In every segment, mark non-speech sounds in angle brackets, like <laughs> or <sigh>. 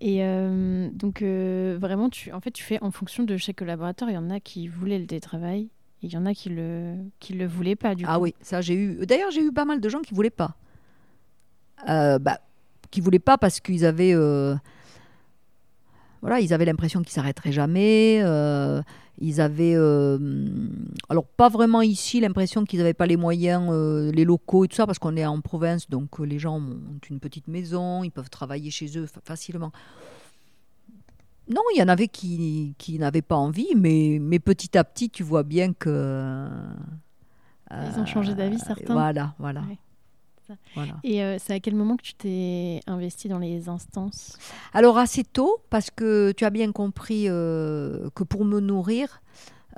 et euh, donc vraiment, tu, en fait, tu fais en fonction de chaque collaborateur. Il y en a qui voulaient le télétravail, et il y en a qui le qui le voulaient pas. Du ah oui, ça j'ai eu. D'ailleurs, j'ai eu pas mal de gens qui voulaient pas. bah, qui voulaient pas parce qu'ils avaient voilà, ils avaient l'impression qu'ils s'arrêteraient jamais. Euh, ils avaient, euh, alors pas vraiment ici, l'impression qu'ils n'avaient pas les moyens, euh, les locaux et tout ça, parce qu'on est en province, donc les gens ont une petite maison, ils peuvent travailler chez eux facilement. Non, il y en avait qui, qui n'avaient pas envie, mais, mais petit à petit, tu vois bien que... Ils ont changé d'avis, certains. Voilà, voilà. Et euh, c'est à quel moment que tu t'es investi dans les instances? Alors assez tôt, parce que tu as bien compris euh, que pour me nourrir,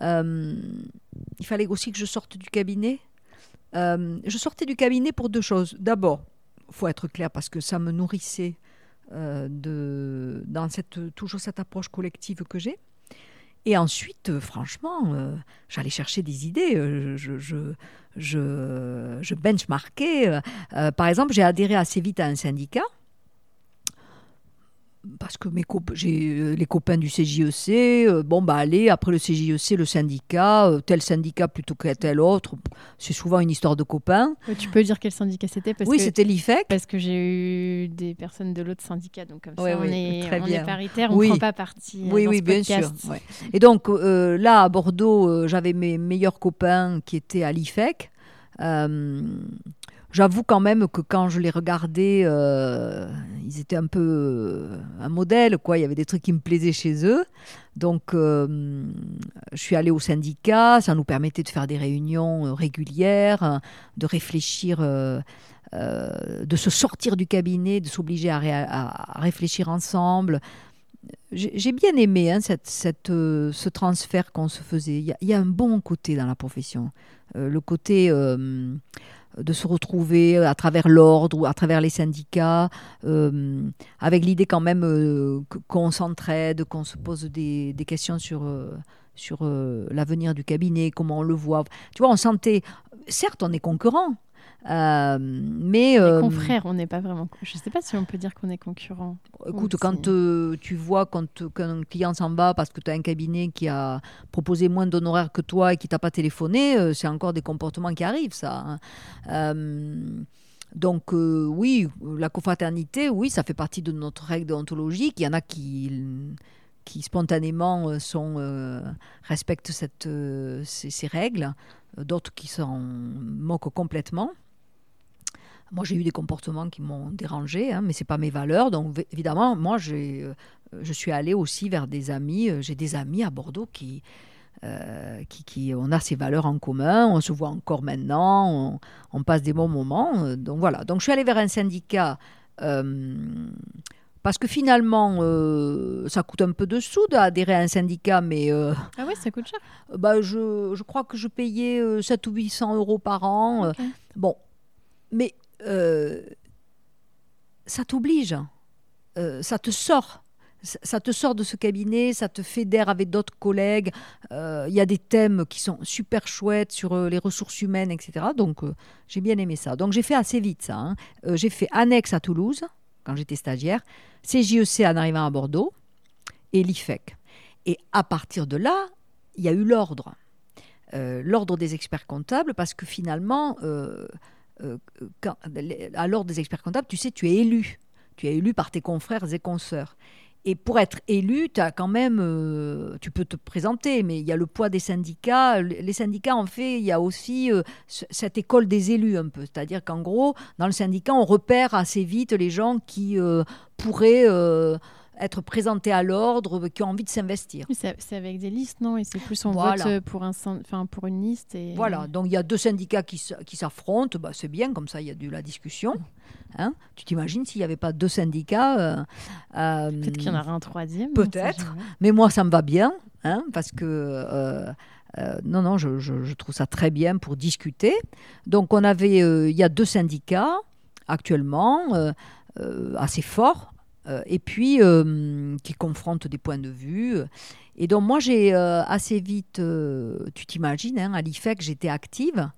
euh, il fallait aussi que je sorte du cabinet. je sortais du cabinet pour deux choses. D'abord, il faut être clair, parce que ça me nourrissait de, dans cette, toujours cette approche collective que j'ai. Et ensuite, euh, franchement, euh, j'allais chercher des idées. Euh, je, benchmarkais. par exemple, j'ai adhéré assez vite à un syndicat parce que mes j'ai euh, les copains du CJEC, euh, bon bah allez, après le CJEC, le syndicat, euh, tel syndicat plutôt que tel autre, c'est souvent une histoire de copains. Tu peux dire quel syndicat c'était Oui, c'était l'IFEC. Parce que j'ai eu des personnes de l'autre syndicat, donc comme ça on, est, on est, paritaire, on ne prend pas partie. Oui, oui, bien sûr. Et donc là, à Bordeaux, j'avais mes meilleurs copains qui étaient à l'IFEC. J'avoue quand même que quand je les regardais, euh, ils étaient un peu euh, un modèle, quoi. Il y avait des trucs qui me plaisaient chez eux. Donc, euh, je suis allée au syndicat. Ça nous permettait de faire des réunions régulières, de réfléchir, de se sortir du cabinet, de s'obliger à, réfléchir ensemble. J'ai bien aimé hein, ce transfert qu'on se faisait. Il y, a, un bon côté dans la profession. le côté de se retrouver à travers l'ordre ou à travers les syndicats, euh, avec l'idée quand même euh, qu'on s'entraide, qu'on se pose des, questions sur, euh, sur l'avenir du cabinet, comment on le voit. Tu vois, on sentait, certes, on est concurrent, euh, mais euh, confrères, on n'est pas vraiment. Je ne sais pas si on peut dire qu'on est concurrent. Écoute, quand euh, tu vois quand qu'un client s'en va parce que tu as un cabinet qui a proposé moins d'honoraires que toi et qui t'a pas téléphoné, c'est encore des comportements qui arrivent, ça. Hein. donc oui, la confraternité, oui, ça fait partie de notre règle déontologique. Il y en a qui qui spontanément sont, respectent cette, ces, ces, règles, d'autres qui s'en moquent complètement. Moi, j'ai eu des comportements qui m'ont dérangé, hein, mais ce n'est pas mes valeurs. Donc, évidemment, moi, euh, je suis allée aussi vers des amis. Euh, j'ai des amis à Bordeaux qui, euh, qui, qui, on a ces valeurs en commun, on se voit encore maintenant, on, passe des bons moments. donc voilà, donc je suis allée vers un syndicat parce que finalement, ça coûte un peu de sous d'adhérer à un syndicat, mais... ah oui, ça coûte cher bah, je, je, crois que je payais 7 ou 800 euros par an. bon, mais euh, ça t'oblige, euh, ça te sort. Ça te sort de ce cabinet, ça te fédère avec d'autres collègues. Euh, il y a des thèmes qui sont super chouettes sur les ressources humaines, etc. Donc, j'ai bien aimé ça. Donc, j'ai fait assez vite ça. Hein. j'ai fait annexe à Toulouse, quand j'étais stagiaire, CJEC en arrivant à Bordeaux, et l'IFEC. Et à partir de là, il y a eu l'ordre. l'ordre des experts comptables, parce que finalement, euh, quand, à l'ordre des experts comptables, tu sais, tu es élu. Tu es élu par tes confrères et consoeurs. Et pour être élu, as quand même, euh, tu peux te présenter, mais il y a le poids des syndicats. Les syndicats, en fait, il y a aussi euh, cette école des élus un peu. C'est-à-dire qu'en gros, dans le syndicat, on repère assez vite les gens qui euh, pourraient être présentés à l'ordre, qui ont envie de s'investir. C'est avec des listes, non? Et c'est plus on vote pour, un, enfin, pour une liste. Et... Voilà, donc il y a deux syndicats qui, s'affrontent, bah, c'est bien, comme ça il y a de la discussion. Hein tu t'imagines s'il n'y avait pas deux syndicats euh, euh, Peut-être qu'il y en aurait un troisième. Peut-être, mais moi ça me va bien, hein, parce que... Euh, non, non, je, je, trouve ça très bien pour discuter. Donc, on avait, il y a deux syndicats actuellement assez forts, et puis qui confrontent des points de vue. Et donc moi, j'ai euh, assez vite, euh, tu t'imagines, hein, à l'IFEC, j'étais active.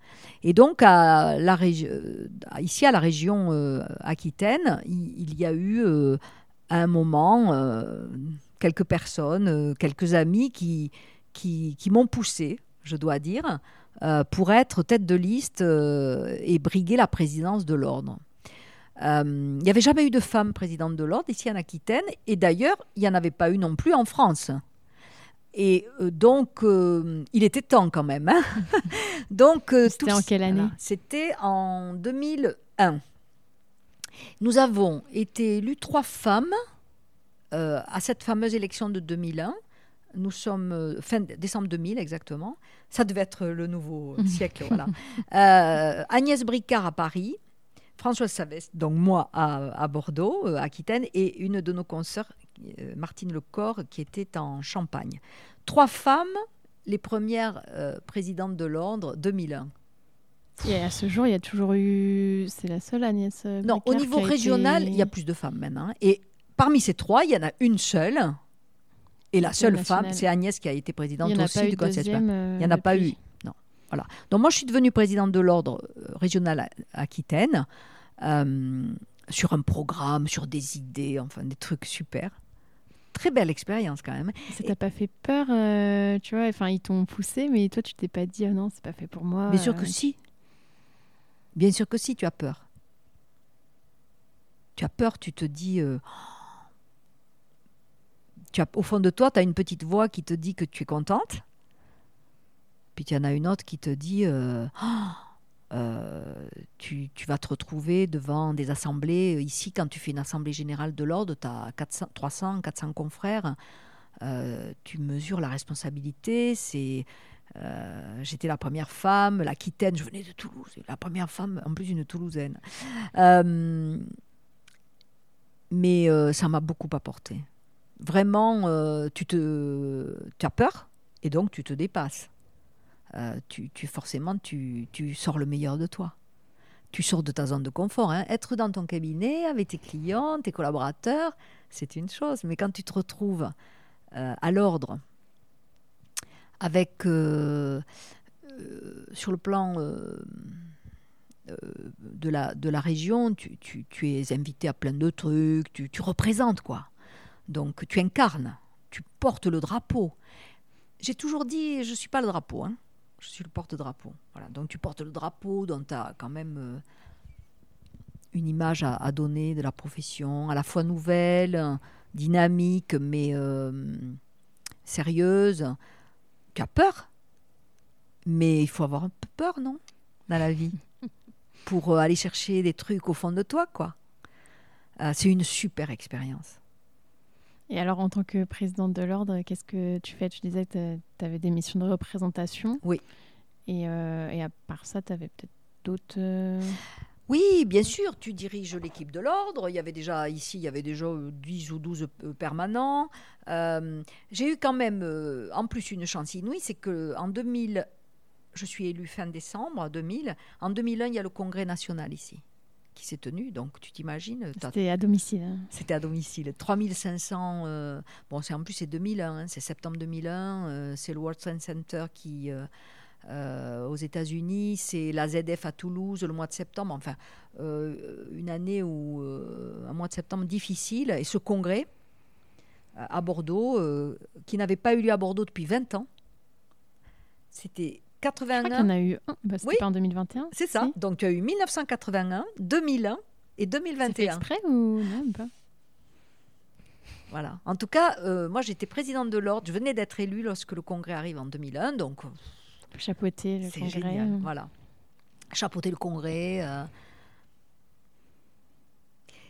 Et donc, à la euh, ici, à la région Aquitaine, il, y a eu à un moment quelques personnes, quelques amis qui, qui, m'ont poussé, je dois dire, pour être tête de liste et briguer la présidence de l'ordre. Il n'y avait jamais eu de femme présidente de l'ordre ici en Aquitaine, et d'ailleurs, il n'y en avait pas eu non plus en France. Et euh, donc, euh, il était temps quand même. Hein. <laughs> donc, euh, C'était en quelle année? C'était en 2001. Nous avons été élus trois femmes à cette fameuse élection de 2001. Nous sommes fin décembre 2000 exactement. Ça devait être le nouveau <laughs> siècle. voilà. Agnès Bricard à Paris, Françoise Savès, donc moi à, Bordeaux, Aquitaine, et une de nos consoeurs euh, Martine Lecor, qui était en Champagne. Trois femmes, les premières euh, présidentes de l'ordre, 2001. Et à ce jour, il y a toujours eu. C'est la seule Agnès. Euh, non, au niveau régional, il y a plus de femmes maintenant. Hein. Et parmi ces trois, il y en a une seule. Et la seule femme, c'est Agnès qui a été présidente aussi du Conseil Il n'y en a pas eu. Non. Voilà. Donc moi, je suis devenue présidente de l'ordre régional Aquitaine sur un programme, sur des idées, enfin des trucs super très belle expérience quand même. Ça t'a pas fait peur, euh, tu vois? Enfin, ils t'ont poussé, mais toi, tu t'es pas dit, ah non, c'est pas fait pour moi. Bien sûr que euh. si. Bien sûr que si, tu as peur. Tu as peur, tu te dis. Euh, tu as, au fond de toi, tu as une petite voix qui te dit que tu es contente. Puis y en a une autre qui te dit euh, tu, vas te retrouver devant des assemblées. Ici, quand tu fais une assemblée générale de l'ordre, tu as 400, 300, 400 confrères. Euh, tu mesures la responsabilité. C'est euh, J'étais la première femme, l'Aquitaine, je venais de Toulouse, la première femme, en plus une Toulousaine. mais ça m'a beaucoup apporté. Vraiment, tu, te, tu as peur et donc tu te dépasses. Euh, tu, forcément, tu, sors le meilleur de toi. Tu sors de ta zone de confort. Hein. Être dans ton cabinet avec tes clients, tes collaborateurs, c'est une chose. Mais quand tu te retrouves euh, à l'ordre, avec, euh, sur le plan de, la, de la région, tu, es invité à plein de trucs, tu, tu représentes quoi. Donc tu incarnes, tu portes le drapeau. J'ai toujours dit, je ne suis pas le drapeau. Hein je suis le porte-drapeau. Voilà. Donc tu portes le drapeau, dont tu as quand même euh, une image à, donner de la profession, à la fois nouvelle, dynamique, mais euh, sérieuse. Tu as peur, mais il faut avoir un peu peur, non Dans la vie. Pour euh, aller chercher des trucs au fond de toi, quoi. c'est une super expérience. Et alors, en tant que présidente de l'ordre, qu'est-ce que tu fais? Tu disais que tu avais des missions de représentation. Oui. Et, euh, et à part ça, tu avais peut-être d'autres. Euh, oui, bien sûr, tu diriges l'équipe de l'ordre. Il y avait déjà ici, il y avait déjà 10 ou 12 euh, permanents. J'ai eu quand même, en plus, une chance inouïe, c'est qu'en 2000, je suis élue fin décembre 2000. En 2001, il y a le congrès national ici qui s'est tenu. Donc, tu t'imagines. C'était à domicile. Hein. C'était à domicile. 3500. Euh, bon, c'est en plus, c'est 2001. Hein, c'est septembre 2001. Euh, c'est le World Trade Center qui. Euh, aux États-Unis, c'est la ZF à Toulouse le mois de septembre. Enfin, une année où un mois de septembre difficile. Et ce congrès à Bordeaux, qui n'avait pas eu lieu à Bordeaux depuis 20 ans, c'était 81. Je crois qu'il y en a eu un. Bah, C'était pas en 2021. C'est ça. Donc, il y a eu 1981, 2001 et 2021. C'est exprès ou non pas? Voilà. En tout cas, euh, moi, j'étais présidente de l'ordre. Je venais d'être élue lorsque le congrès arrive en 2001. Donc, Chapeauter le c'est congrès. génial. Voilà. Chapeauter le congrès. euh.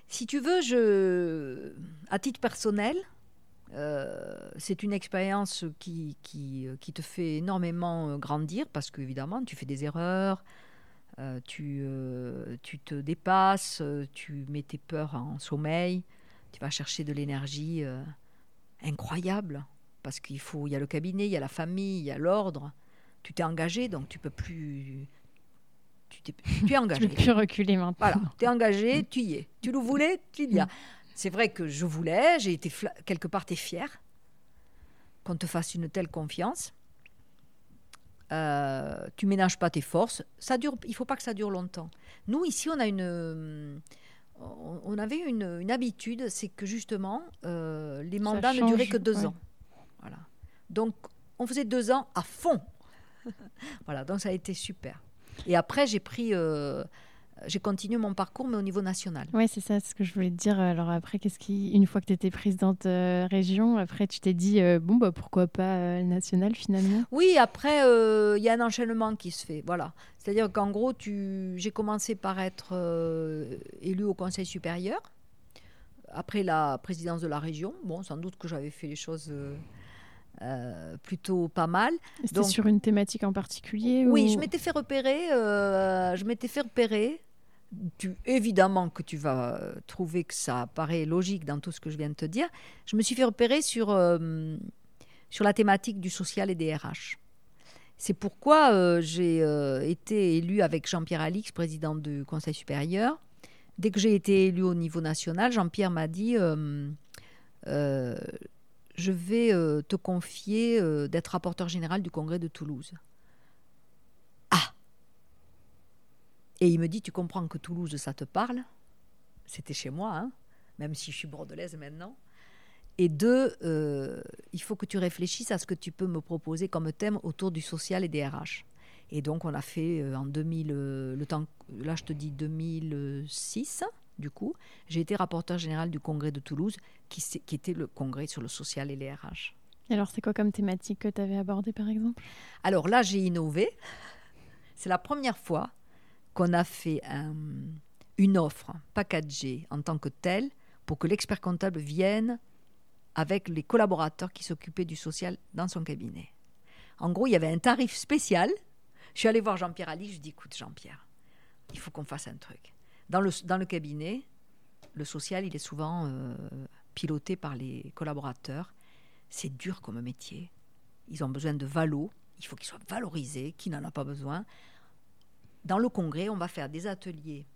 Si tu veux, je, à titre personnel, euh, c'est une expérience qui, qui, qui te fait énormément euh, grandir parce qu'évidemment, tu fais des erreurs, euh, tu, euh, tu te dépasses, euh, tu mets tes peurs en sommeil, tu vas chercher de l'énergie euh, incroyable parce qu'il faut, il y a le cabinet, il y a la famille, il y a l'ordre. Tu t'es engagé, donc tu peux plus. Tu, tu es <laughs> Tu engagé. peux plus reculer maintenant. Voilà, tu es engagé, <laughs> tu y es. Tu le voulais, tu y as. C'est vrai que je voulais, j'ai été quelque part, tu es fier qu'on te fasse une telle confiance. Euh, tu ménages pas tes forces. Ça dure, il faut pas que ça dure longtemps. Nous, ici, on a une. euh, On avait une, une habitude, c'est que justement, euh, les mandats ne duraient que deux ouais. ans. Voilà. Donc, on faisait deux ans à fond. <laughs> voilà, donc ça a été super. Et après, j'ai pris. euh, j'ai continué mon parcours, mais au niveau national. Ouais, c'est ça, ce que je voulais te dire. Alors après, qu'est-ce qui, une fois que tu étais présidente euh, région, après tu t'es dit euh, bon bah pourquoi pas euh, national finalement? Oui, après, euh, il y a un enchaînement qui se fait. Voilà. C'est-à-dire qu'en gros, tu... j'ai commencé par être euh, élu au Conseil supérieur. Après la présidence de la région, bon, sans doute que j'avais fait les choses euh, plutôt pas mal. C'était sur une thématique en particulier Oui, ou- je m'étais fait repérer. euh, je m'étais fait repérer. Tu, évidemment que tu vas trouver que ça paraît logique dans tout ce que je viens de te dire. Je me suis fait repérer sur, euh, sur la thématique du social et des RH. C'est pourquoi j'ai été élu avec Jean-Pierre Alix, président du Conseil supérieur. Dès que j'ai été élu au niveau national, Jean-Pierre m'a dit Je vais euh, te confier euh, d'être rapporteur général du congrès de Toulouse. Et il me dit, tu comprends que Toulouse, ça te parle? C'était chez moi, hein, même si je suis bordelaise maintenant. Et deux, euh, il faut que tu réfléchisses à ce que tu peux me proposer comme thème autour du social et des RH. Et donc, on a fait en 2000, euh, le temps, là je te dis 2006, du coup, j'ai été rapporteur général du congrès de Toulouse, qui, était le congrès sur le social et les RH. Et Alors c'est quoi comme thématique que tu avais abordé par exemple? Alors là, j'ai innové. C'est la première fois qu'on a fait un- une offre packagée en tant que telle pour que l'expert comptable vienne avec les collaborateurs qui s'occupaient du social dans son cabinet. En gros, il y avait un tarif spécial. Je suis allée voir Jean-Pierre Ali, je dis écoute Jean-Pierre, il faut qu'on fasse un truc. Dans le, cabinet, le social, il est souvent euh, piloté par les collaborateurs. C'est dur comme métier. Ils ont besoin de valo. Il faut qu'ils soient valorisés. Qui n'en a pas besoin? Dans le congrès, on va faire des ateliers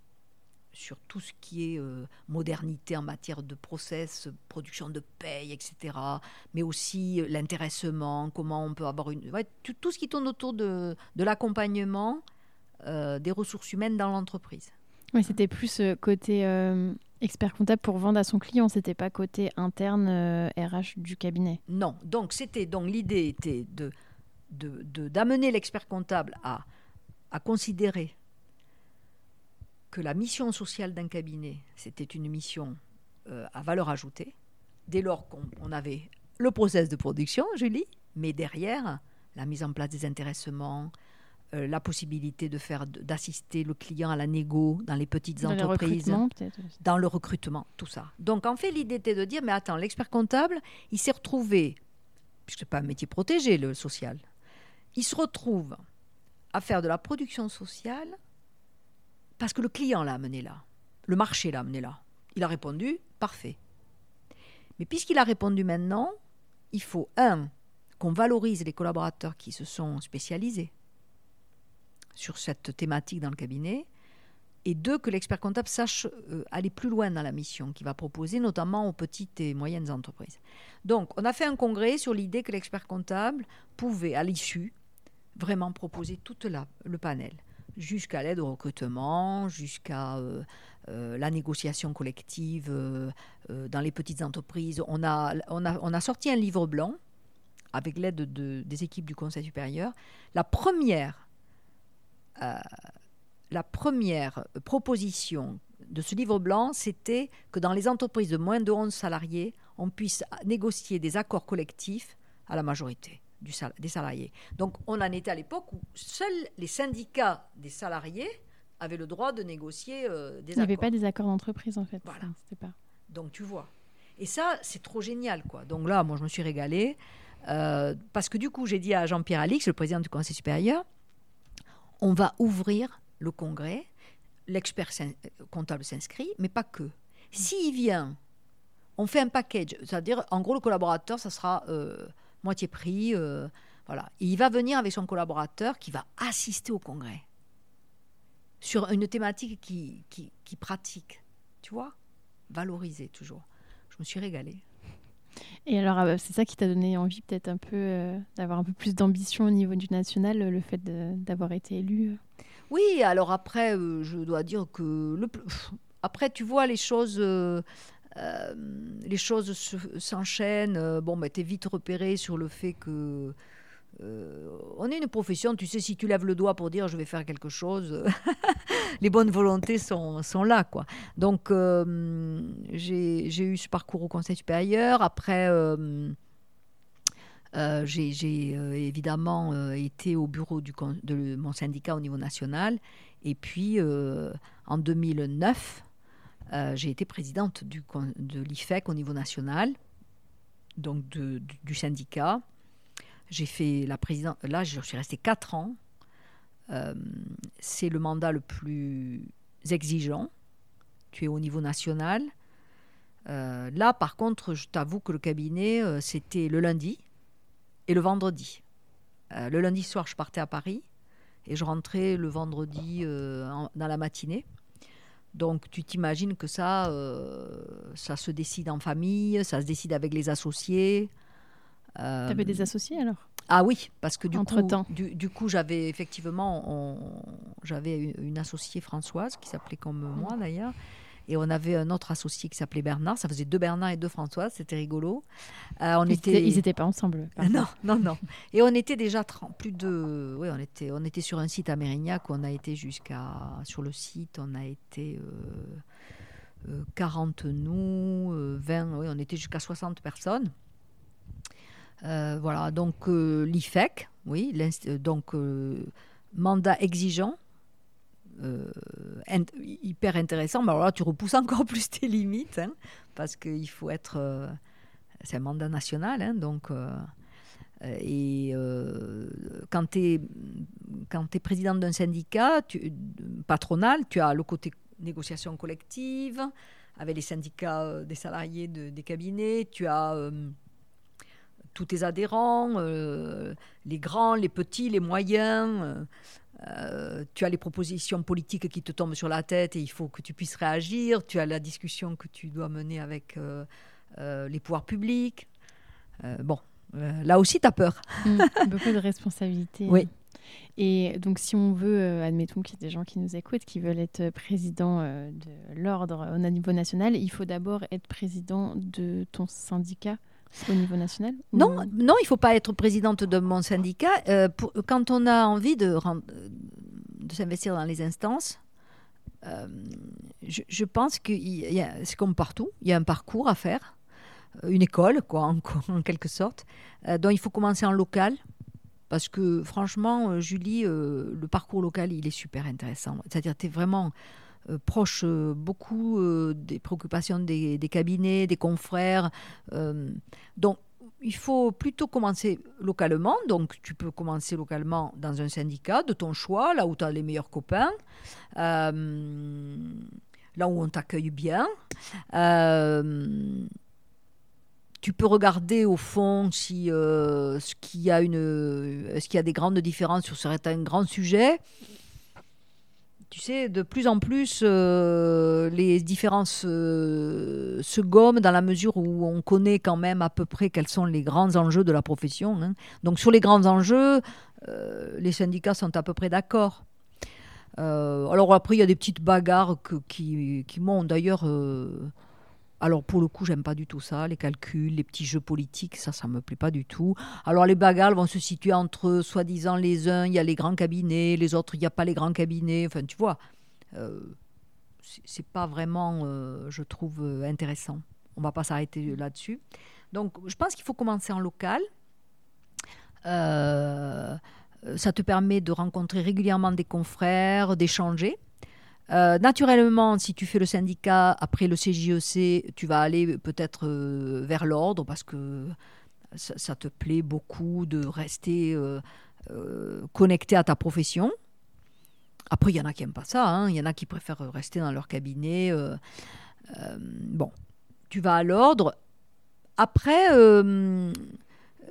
sur tout ce qui est euh, modernité en matière de process, production de paye, etc. Mais aussi euh, l'intéressement, comment on peut avoir une... tout, ce qui tourne autour de, l'accompagnement des ressources humaines dans l'entreprise. C'était plus euh, côté euh, expert comptable pour vendre à son client, c'était pas côté interne euh, RH du cabinet. Non, donc c'était donc l'idée était de d'amener l'expert comptable à, à considérer que la mission sociale d'un cabinet, c'était une mission euh, à valeur ajoutée, dès lors qu'on on avait le process de production, Julie, mais derrière, la mise en place des intéressements, euh, la possibilité de faire d'assister le client à la négo dans les petites Dans entreprises dans le recrutement, tout ça. Donc en fait, l'idée était de dire, mais attends, l'expert comptable, il s'est retrouvé, puisque ce n'est pas un métier protégé, le social, il se retrouve à faire de la production sociale parce que le client l'a amené là, le marché l'a amené là. Il a répondu, parfait. Mais puisqu'il a répondu maintenant, il faut, un, qu'on valorise les collaborateurs qui se sont spécialisés sur cette thématique dans le cabinet, et deux, que l'expert comptable sache euh, aller plus loin dans la mission qu'il va proposer, notamment aux petites et moyennes entreprises. Donc, on a fait un congrès sur l'idée que l'expert comptable pouvait, à l'issue, vraiment proposer tout le panel, jusqu'à l'aide au recrutement, jusqu'à euh, euh, la négociation collective dans les petites entreprises. On a, on, a, on a sorti un livre blanc avec l'aide de- des équipes du Conseil supérieur. La première la première proposition de ce livre blanc, c'était que dans les entreprises de moins de 11 salariés, on puisse négocier des accords collectifs à la majorité du des salariés. Donc on en était à l'époque où seuls les syndicats des salariés avaient le droit de négocier euh, des accords. Il n'y avait pas des accords d'entreprise en fait. Voilà. pas... Donc tu vois. Et ça, c'est trop génial, quoi. Donc là, moi, je me suis régalée. Euh, parce que du coup, j'ai dit à Jean-Pierre Alix, le président du Conseil supérieur, on va ouvrir le congrès, l'expert comptable s'inscrit, mais pas que. S'il vient, on fait un package, c'est-à-dire, en gros, le collaborateur, ça sera euh, moitié prix. Euh, voilà. il va venir avec son collaborateur qui va assister au congrès sur une thématique qui, pratique, tu vois, valoriser toujours je me suis régalée. Et alors, euh, c'est ça qui t'a donné envie peut-être un peu euh, d'avoir un peu plus d'ambition au niveau du national, le fait d'avoir été élu Oui, alors après, euh, je dois dire que le, après, tu vois, les choses, les choses s'enchaînent. bon, bah, tu es vite repéré sur le fait que euh, on est une profession, tu sais, si tu lèves le doigt pour dire je vais faire quelque chose, <laughs> les bonnes volontés sont, sont là. quoi. Donc, euh, j'ai eu ce parcours au Conseil supérieur. Après, euh, j'ai évidemment été au bureau de mon syndicat au niveau national. Et puis, en 2009, j'ai été présidente du, de l'IFEC au niveau national, donc du syndicat. J'ai fait la présidence. Là, je suis restée 4 ans. Euh, c'est le mandat le plus exigeant. Tu es au niveau national. Euh, là, par contre, je t'avoue que le cabinet, euh, c'était le lundi et le vendredi. le lundi soir, je partais à Paris et je rentrais le vendredi dans la matinée. Donc, tu t'imagines que ça, ça se décide en famille, ça se décide avec les associés. Euh, tu avais des associés alors? Ah oui, parce que du coup, du, du, coup, j'avais effectivement, j'avais une, associée Françoise qui s'appelait comme mm. moi d'ailleurs, et on avait un autre associé qui s'appelait Bernard. Ça faisait deux Bernard et deux Françoise, c'était rigolo. Euh, on ils était, ils n'étaient pas ensemble. <laughs> Non, non, non. Et on était déjà plus de, oui, on était, on était sur un site à Mérignac. On a été jusqu'à, sur le site, on a été. Euh, 40 euh, nous, 20, oui, on était jusqu'à 60 personnes. Euh, voilà, donc euh, l'IFEC, oui, euh, donc mandat exigeant, hyper intéressant. Mais alors là, tu repousses encore <laughs> plus tes limites, hein, parce qu'il faut être. c'est un mandat national, hein, donc. et quand tu es, es président d'un syndicat tu, patronal, tu as le côté négociation collective avec les syndicats des salariés des cabinets, tu as tous tes adhérents, euh, les grands, les petits, les moyens. Euh, euh, tu as les propositions politiques qui te tombent sur la tête et il faut que tu puisses réagir. Tu as la discussion que tu dois mener avec les pouvoirs publics. bon, là aussi, tu as peur. <laughs> Mmh, beaucoup de responsabilités. Oui. Et donc, si on veut, admettons qu'il y a des gens qui nous écoutent, qui veulent être président de l'ordre au niveau national, il faut d'abord être président de ton syndicat au niveau national Non, non, il ne faut pas être présidente de mon syndicat. Euh, quand on a envie de, de s'investir dans les instances, euh, je, pense que c'est comme partout, il y a un parcours à faire, euh, une école, quoi, en, <laughs> quelque sorte, dont il faut commencer en local. Parce que franchement, Julie, le parcours local, il est super intéressant. C'est-à-dire, tu es vraiment proche euh, beaucoup euh, des préoccupations des, cabinets, des confrères. donc, il faut plutôt commencer localement. Donc, tu peux commencer localement dans un syndicat de ton choix, là où tu as les meilleurs copains, là où on t'accueille bien. tu peux regarder au fond si ce qu'il a une, ce qu'il y a des grandes différences sur certains grands sujets tu sais, de plus en plus, euh, les différences euh, se gomment dans la mesure où on connaît quand même à peu près quels sont les grands enjeux de la profession. Hein. Donc sur les grands enjeux, euh, les syndicats sont à peu près d'accord. alors après, il y a des petites bagarres qui, qui m'ont d'ailleurs alors pour le coup, j'aime pas du tout ça, les calculs, les petits jeux politiques, ça, ça me plaît pas du tout. Alors les bagarres vont se situer entre, soi-disant, les uns, il y a les grands cabinets, les autres, il n'y a pas les grands cabinets. Enfin, tu vois, euh, c'est pas vraiment, euh, je trouve, euh, intéressant. on va pas s'arrêter là-dessus. Donc, je pense qu'il faut commencer en local. Euh, ça te permet de rencontrer régulièrement des confrères, d'échanger. Euh, naturellement, si tu fais le syndicat après le CJEC, tu vas aller peut-être euh, vers l'ordre parce que ça, te plaît beaucoup de rester connecté à ta profession. Après, il y en a qui n'aiment pas ça. Hein. Il y en a qui préfèrent rester dans leur cabinet. bon, tu vas à l'ordre. Après,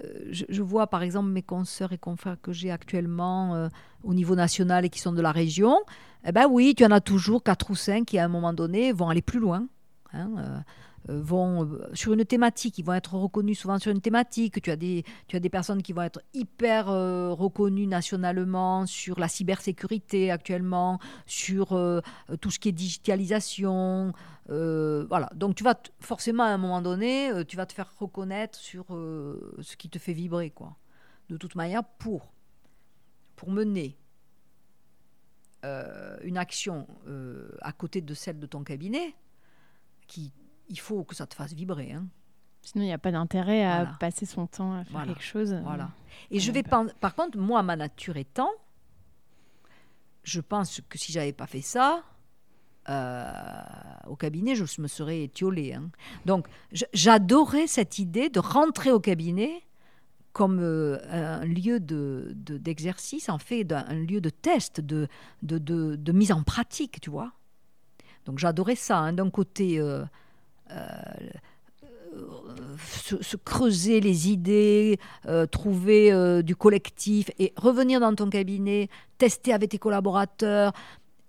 euh, je, vois par exemple mes consoeurs et confrères que j'ai actuellement euh, au niveau national et qui sont de la région. Eh ben oui, tu en as toujours quatre ou cinq qui à un moment donné vont aller plus loin. Hein, euh, vont euh, sur une thématique, ils vont être reconnus souvent sur une thématique. Tu as des, tu as des personnes qui vont être hyper euh, reconnues nationalement sur la cybersécurité actuellement, sur tout ce qui est digitalisation. voilà. Donc tu vas forcément à un moment donné, tu vas te faire reconnaître sur ce qui te fait vibrer, quoi. De toute manière, pour pour mener une action à côté de celle de ton cabinet, qui il faut que ça te fasse vibrer. Hein. Sinon, il n'y a pas d'intérêt à passer son temps à faire quelque chose. Euh, voilà. Et je vais par contre, moi, ma nature étant, je pense que si j'avais pas fait ça, euh, au cabinet, je me serais étiolée. Hein. Donc, j'adorais cette idée de rentrer au cabinet comme euh, un lieu d'exercice, de, en fait, un lieu de test, de, de, de, mise en pratique, tu vois. Donc, j'adorais ça. Hein. D'un côté, euh, se, creuser les idées, euh, trouver euh, du collectif et revenir dans ton cabinet, tester avec tes collaborateurs.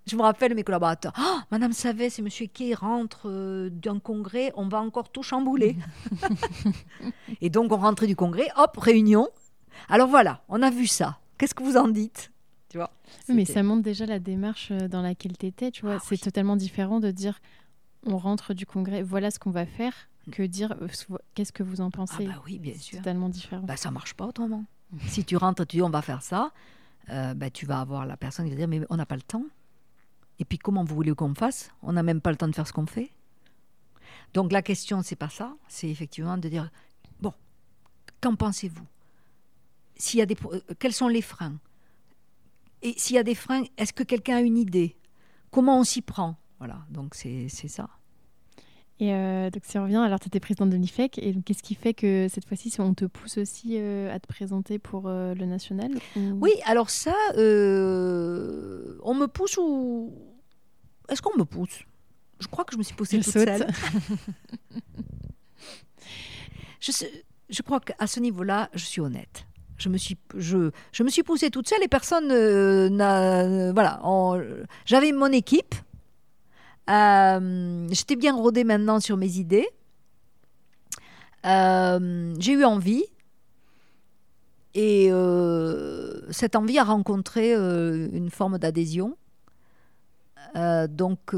Je me rappelle mes collaborateurs. Oh, Madame Savet, c'est Monsieur Kay rentre d'un congrès, on va encore tout chambouler. <laughs> et donc on rentrait du congrès, hop, réunion. Alors voilà, on a vu ça. Qu'est-ce que vous en dites? Tu vois, Mais ça montre déjà la démarche dans laquelle tu étais. Tu vois, ah c'est totalement différent de dire on rentre du congrès, voilà ce qu'on va faire, mm. que dire euh, qu'est-ce que vous en pensez? Ah bah oui, bien sûr. totalement différent. Bah ça marche pas autrement. <laughs> si tu rentres, tu dis on va faire ça, euh, bah, tu vas avoir la personne qui va dire mais on n'a pas le temps. Et puis comment vous voulez qu'on fasse? On n'a même pas le temps de faire ce qu'on fait. Donc la question c'est pas ça, c'est effectivement de dire bon, qu'en pensez-vous? S'il y a des euh, quels sont les freins? Et s'il y a des freins, est-ce que quelqu'un a une idée? Comment on s'y prend? Voilà, donc c'est ça. Et euh, donc, si on revient, alors tu étais présidente de l'IFEC, et qu'est-ce qui fait que cette fois-ci, on te pousse aussi euh, à te présenter pour euh, le national Oui, alors ça, on me pousse ou. Est-ce qu'on me pousse? Je crois que je me suis poussée toute seule. <laughs> je, je crois qu'à ce niveau-là, je suis honnête. Je me suis, je, je me suis poussée toute seule et personne n'a. voilà, j'avais mon équipe euh, j'étais bien rodée maintenant sur mes idées. Euh, j'ai eu envie. Et euh, cette envie a rencontré une forme d'adhésion. donc,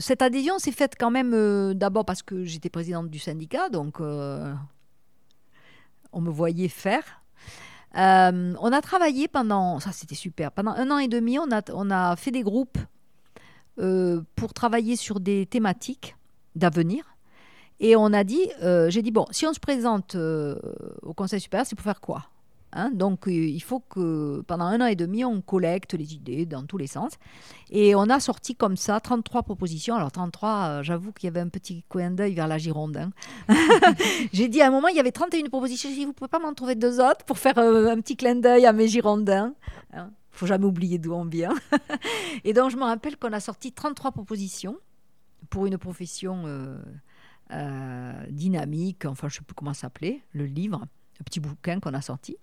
cette adhésion s'est faite quand même d'abord parce que j'étais présidente du syndicat, donc on me voyait faire. on a travaillé pendant, ça c'était super, pendant un an et demi, on a, on a fait des groupes euh, pour travailler sur des thématiques d'avenir. Et on a dit, euh, j'ai dit, bon, si on se présente euh, au Conseil supérieur, c'est pour faire quoi hein? Donc, il faut que pendant un an et demi, on collecte les idées dans tous les sens. Et on a sorti comme ça 33 propositions. Alors, 33, j'avoue qu'il y avait un petit coin d'œil vers la Gironde. Hein. <laughs> j'ai dit à un moment, il y avait 31 propositions. J'ai dit, vous pouvez pas m'en trouver deux autres pour faire un petit clin d'œil à mes Girondins hein? Faut jamais oublier d'où on vient. <laughs> et donc, je me rappelle qu'on a sorti 33 propositions pour une profession euh, euh, dynamique, enfin, je ne sais plus comment s'appelait, le livre, le petit bouquin qu'on a sorti.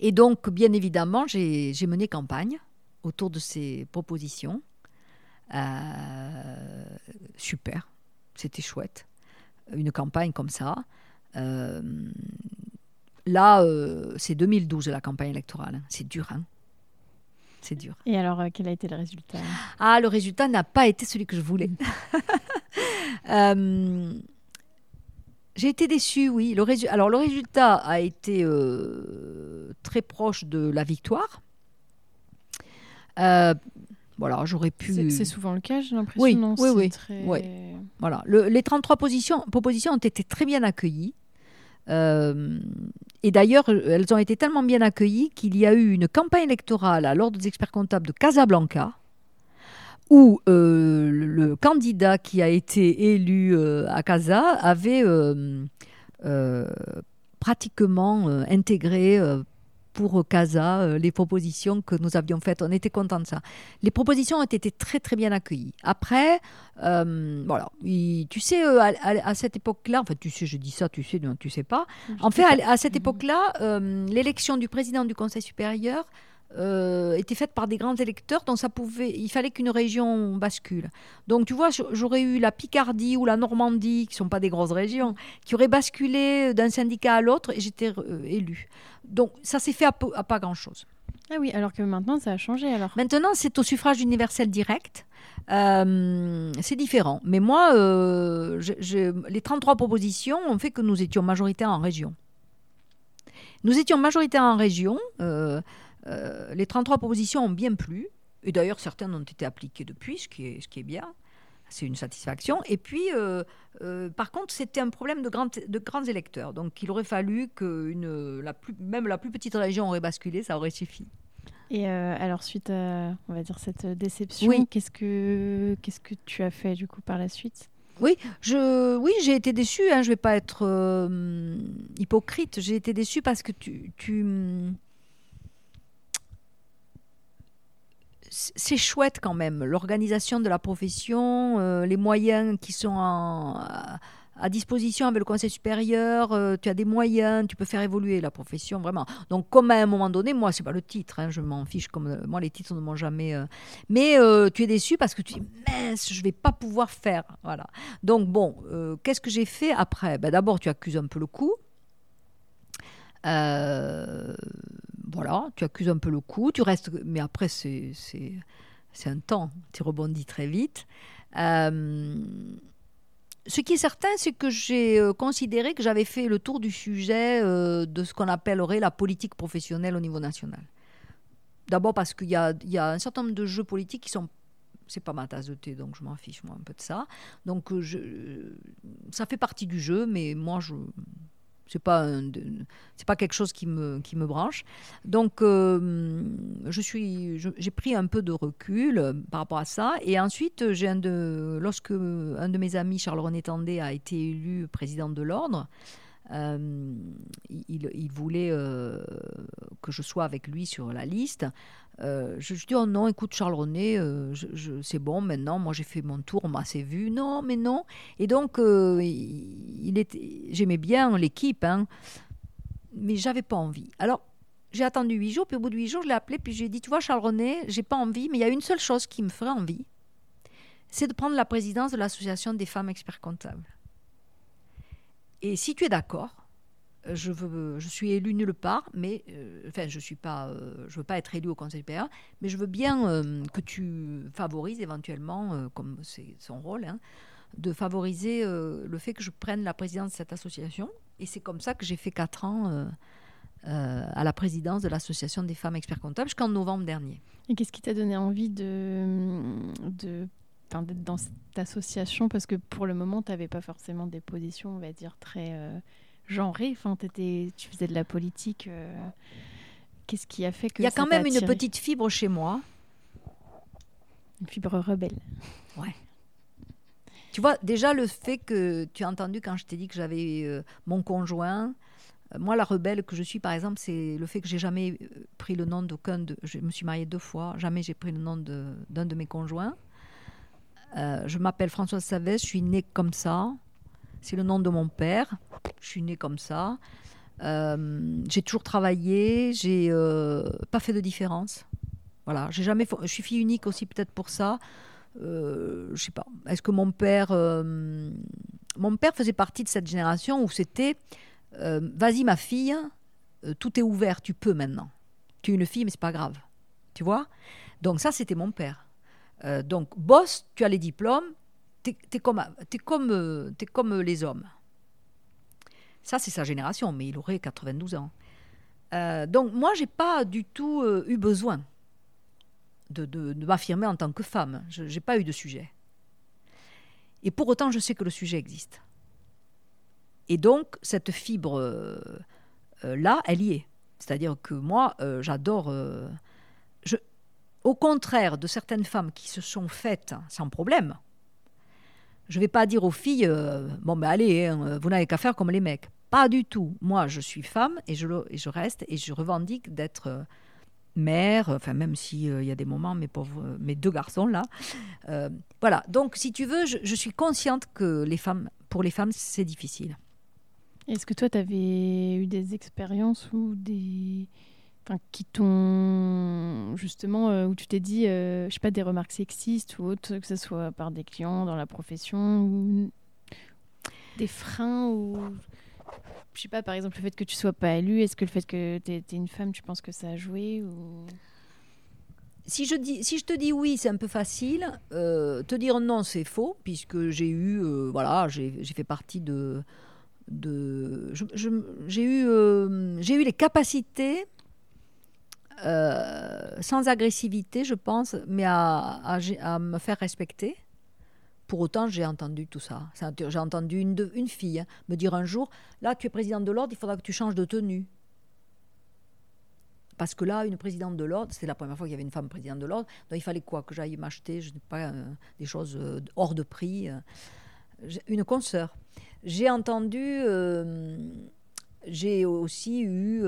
Et donc, bien évidemment, j'ai mené campagne autour de ces propositions. Euh, super, c'était chouette. Une campagne comme ça. là, c'est 2012 la campagne électorale. C'est dur, hein c'est dur. Et alors, euh, quel a été le résultat? Ah, le résultat n'a pas été celui que je voulais. <laughs> <laughs> Euh, j'ai été déçue, oui. Le alors, le résultat a été euh, très proche de la victoire. voilà, j'aurais pu. C'est souvent le cas, j'ai l'impression. Oui, non, oui, oui, très- oui. Voilà. Le- les 33 positions, propositions ont été très bien accueillies. Euh, et d'ailleurs, elles ont été tellement bien accueillies qu'il y a eu une campagne électorale à l'Ordre des experts comptables de Casablanca, où euh, le, candidat qui a été élu euh, à Casa avait pratiquement intégré pour Casa euh, les propositions que nous avions faites. On était contents de ça. Les propositions ont été très très bien accueillies. Après, euh, voilà, il- tu sais, euh, à, à- à cette époque-là, enfin tu sais, je dis ça, tu sais, non, tu sais pas. En fait, à, à cette époque-là, euh, l'élection du président du Conseil supérieur euh, était faite par des grands électeurs, donc ça pouvait, il fallait qu'une région bascule. Donc tu vois, j'aurais eu la Picardie ou la Normandie, qui sont pas des grosses régions, qui auraient basculé d'un syndicat à l'autre et j'étais euh, élu. Donc ça s'est fait à, peu- à pas grand-chose. Ah oui, alors que maintenant ça a changé alors. Maintenant, c'est au suffrage universel direct. Euh, c'est différent. Mais moi, euh, je- je- les 33 propositions ont fait que nous étions majoritaires en région. Nous étions majoritaires en région. euh, euh, les 33 propositions ont bien plu. Et d'ailleurs, certaines ont été appliquées depuis, ce qui est, ce qui est bien. C'est une satisfaction. Et puis, euh, euh, par contre, c'était un problème de, grands- de grands électeurs. Donc, il aurait fallu que une, la plus, même la plus petite région aurait basculé, ça aurait suffi. Et alors suite à, on va dire cette déception, Oui. qu'est-ce que qu'est-ce que tu as fait du coup par la suite? Je, oui, j'ai été déçue. Hein, je vais pas être euh, hypocrite. J'ai été déçue parce que tu, tu c'est chouette quand même. L'organisation de la profession, euh, les moyens qui sont à, disposition avec le Conseil supérieur. euh, tu as des moyens, tu peux faire évoluer la profession vraiment. Donc, comme à un moment donné, moi, c'est pas le titre. hein, je m'en fiche. Comme euh, moi, les titres ne m'ont jamais. mais tu es déçu parce que tu dis mince, je vais pas pouvoir faire. Voilà. Donc bon, qu'est-ce que j'ai fait après? Ben, D'abord, tu accuses un peu le coup. Euh, voilà, tu accuses un peu le coup. Tu restes, mais après c'est un temps. Tu rebondis très vite. Euh, ce qui est certain, c'est que j'ai euh, considéré que j'avais fait le tour du sujet euh, de ce qu'on appellerait la politique professionnelle au niveau national. D'abord parce qu'il y y a un certain nombre de jeux politiques qui sont c'est pas ma tasse de thé, donc je m'en fiche moi un peu de ça. Donc ça fait partie du jeu, mais moi je c'est pas c'est pas quelque chose qui me qui me branche. Donc euh, je suis j'ai pris un peu de recul euh, par rapport à ça et ensuite j'ai un de lorsque un de mes amis Charles René Tandé a été élu président de l'ordre. euh, il, il voulait euh, que je sois avec lui sur la liste. Euh, je, je dis oh non, écoute Charles René, euh, c'est bon maintenant. Moi j'ai fait mon tour, on m'a assez vu. Non, mais non. Et donc euh, il, il j'aimais bien l'équipe, hein, mais j'avais pas envie. Alors j'ai attendu huit jours, puis au bout de huit jours je l'ai appelé, puis je lui ai dit tu vois Charles René, j'ai pas envie, mais il y a une seule chose qui me ferait envie, c'est de prendre la présidence de l'association des femmes experts comptables. Et si tu es d'accord, je, suis élue nulle part, mais euh, enfin, je pas, euh, veux pas être élue au Conseil supérieur, mais je veux bien euh, que tu favorises éventuellement, comme c'est son rôle, hein, de favoriser le fait que je prenne la présidence de cette association. Et c'est comme ça que j'ai fait quatre ans à la présidence de l'association des femmes experts comptables jusqu'en novembre dernier. Et qu'est-ce qui t'a donné envie de d'être dans cette association? Parce que pour le moment tu n'avais pas forcément des positions on va dire très genrées. Enfin tu faisais de la politique. euh, Qu'est-ce qui a fait que Il y a quand même une petite fibre chez moi. une fibre rebelle. Tu vois, déjà le fait que tu as entendu quand je t'ai dit que j'avais euh, mon conjoint, euh, moi la rebelle que je suis par exemple, c'est le fait que j'ai jamais pris le nom d'aucun de. Je me suis mariée deux fois, jamais j'ai pris le nom de- d'un de, mes conjoints. Euh, je m'appelle Françoise Savès, je suis née comme ça. C'est le nom de mon père. Je suis née comme ça. Euh, j'ai toujours travaillé, j'ai euh, pas fait de différence. Voilà, j'ai jamais. Je suis fille unique aussi peut-être pour ça. Euh, je sais pas. Est-ce que mon père, euh, mon père faisait partie de cette génération où c'était, euh, vas-y ma fille, tout est ouvert, tu peux maintenant. Tu es une fille, mais c'est pas grave, tu vois? Donc ça, c'était mon père. Donc boss, tu as les diplômes, t'es es comme, euh, les hommes. Ça, c'est sa génération, mais il aurait 92 ans. Euh, donc moi, j'ai pas du tout euh, eu besoin de, m'affirmer en tant que femme. Je n'ai pas eu de sujet. Et pour autant, je sais que le sujet existe. Et donc, cette fibre-là, elle y est. C'est-à-dire que moi, j'adore... au contraire de certaines femmes qui se sont faites sans problème, je ne vais pas dire aux filles, euh, bon ben allez, hein, vous n'avez qu'à faire comme les mecs. Pas du tout. Moi, je suis femme et je, et je reste et je revendique d'être euh, mère, enfin même s'il euh, y a des moments, mes pauvres, mes deux garçons là. voilà, donc si tu veux, je, je, suis consciente que les femmes, pour les femmes, c'est difficile. Est-ce que toi, tu avais eu des expériences ou des qui t'ont justement euh, où tu t'es dit euh, je sais pas des remarques sexistes ou autres que ce soit par des clients dans la profession ou des freins ou je sais pas par exemple le fait que tu sois pas élue est-ce que le fait que tu es, une femme tu penses que ça a joué ou? Si je, dis, si je te dis oui, c'est un peu facile. Euh, te dire non, c'est faux, puisque j'ai eu, voilà, j'ai fait partie de, de j'ai eu, j'ai eu les capacités euh, sans agressivité, je pense, mais à, me faire respecter. Pour autant, j'ai entendu tout ça. J'ai entendu une, fille hein, me dire un jour, là, tu es présidente de l'ordre, il faudra que tu changes de tenue. Parce que là, une présidente de l'ordre, c'est la première fois qu'il y avait une femme présidente de l'ordre, donc il fallait quoi Que j'aille m'acheter, je ne sais pas, euh, des choses euh, hors de prix. une consoeur. J'ai entendu, j'ai aussi eu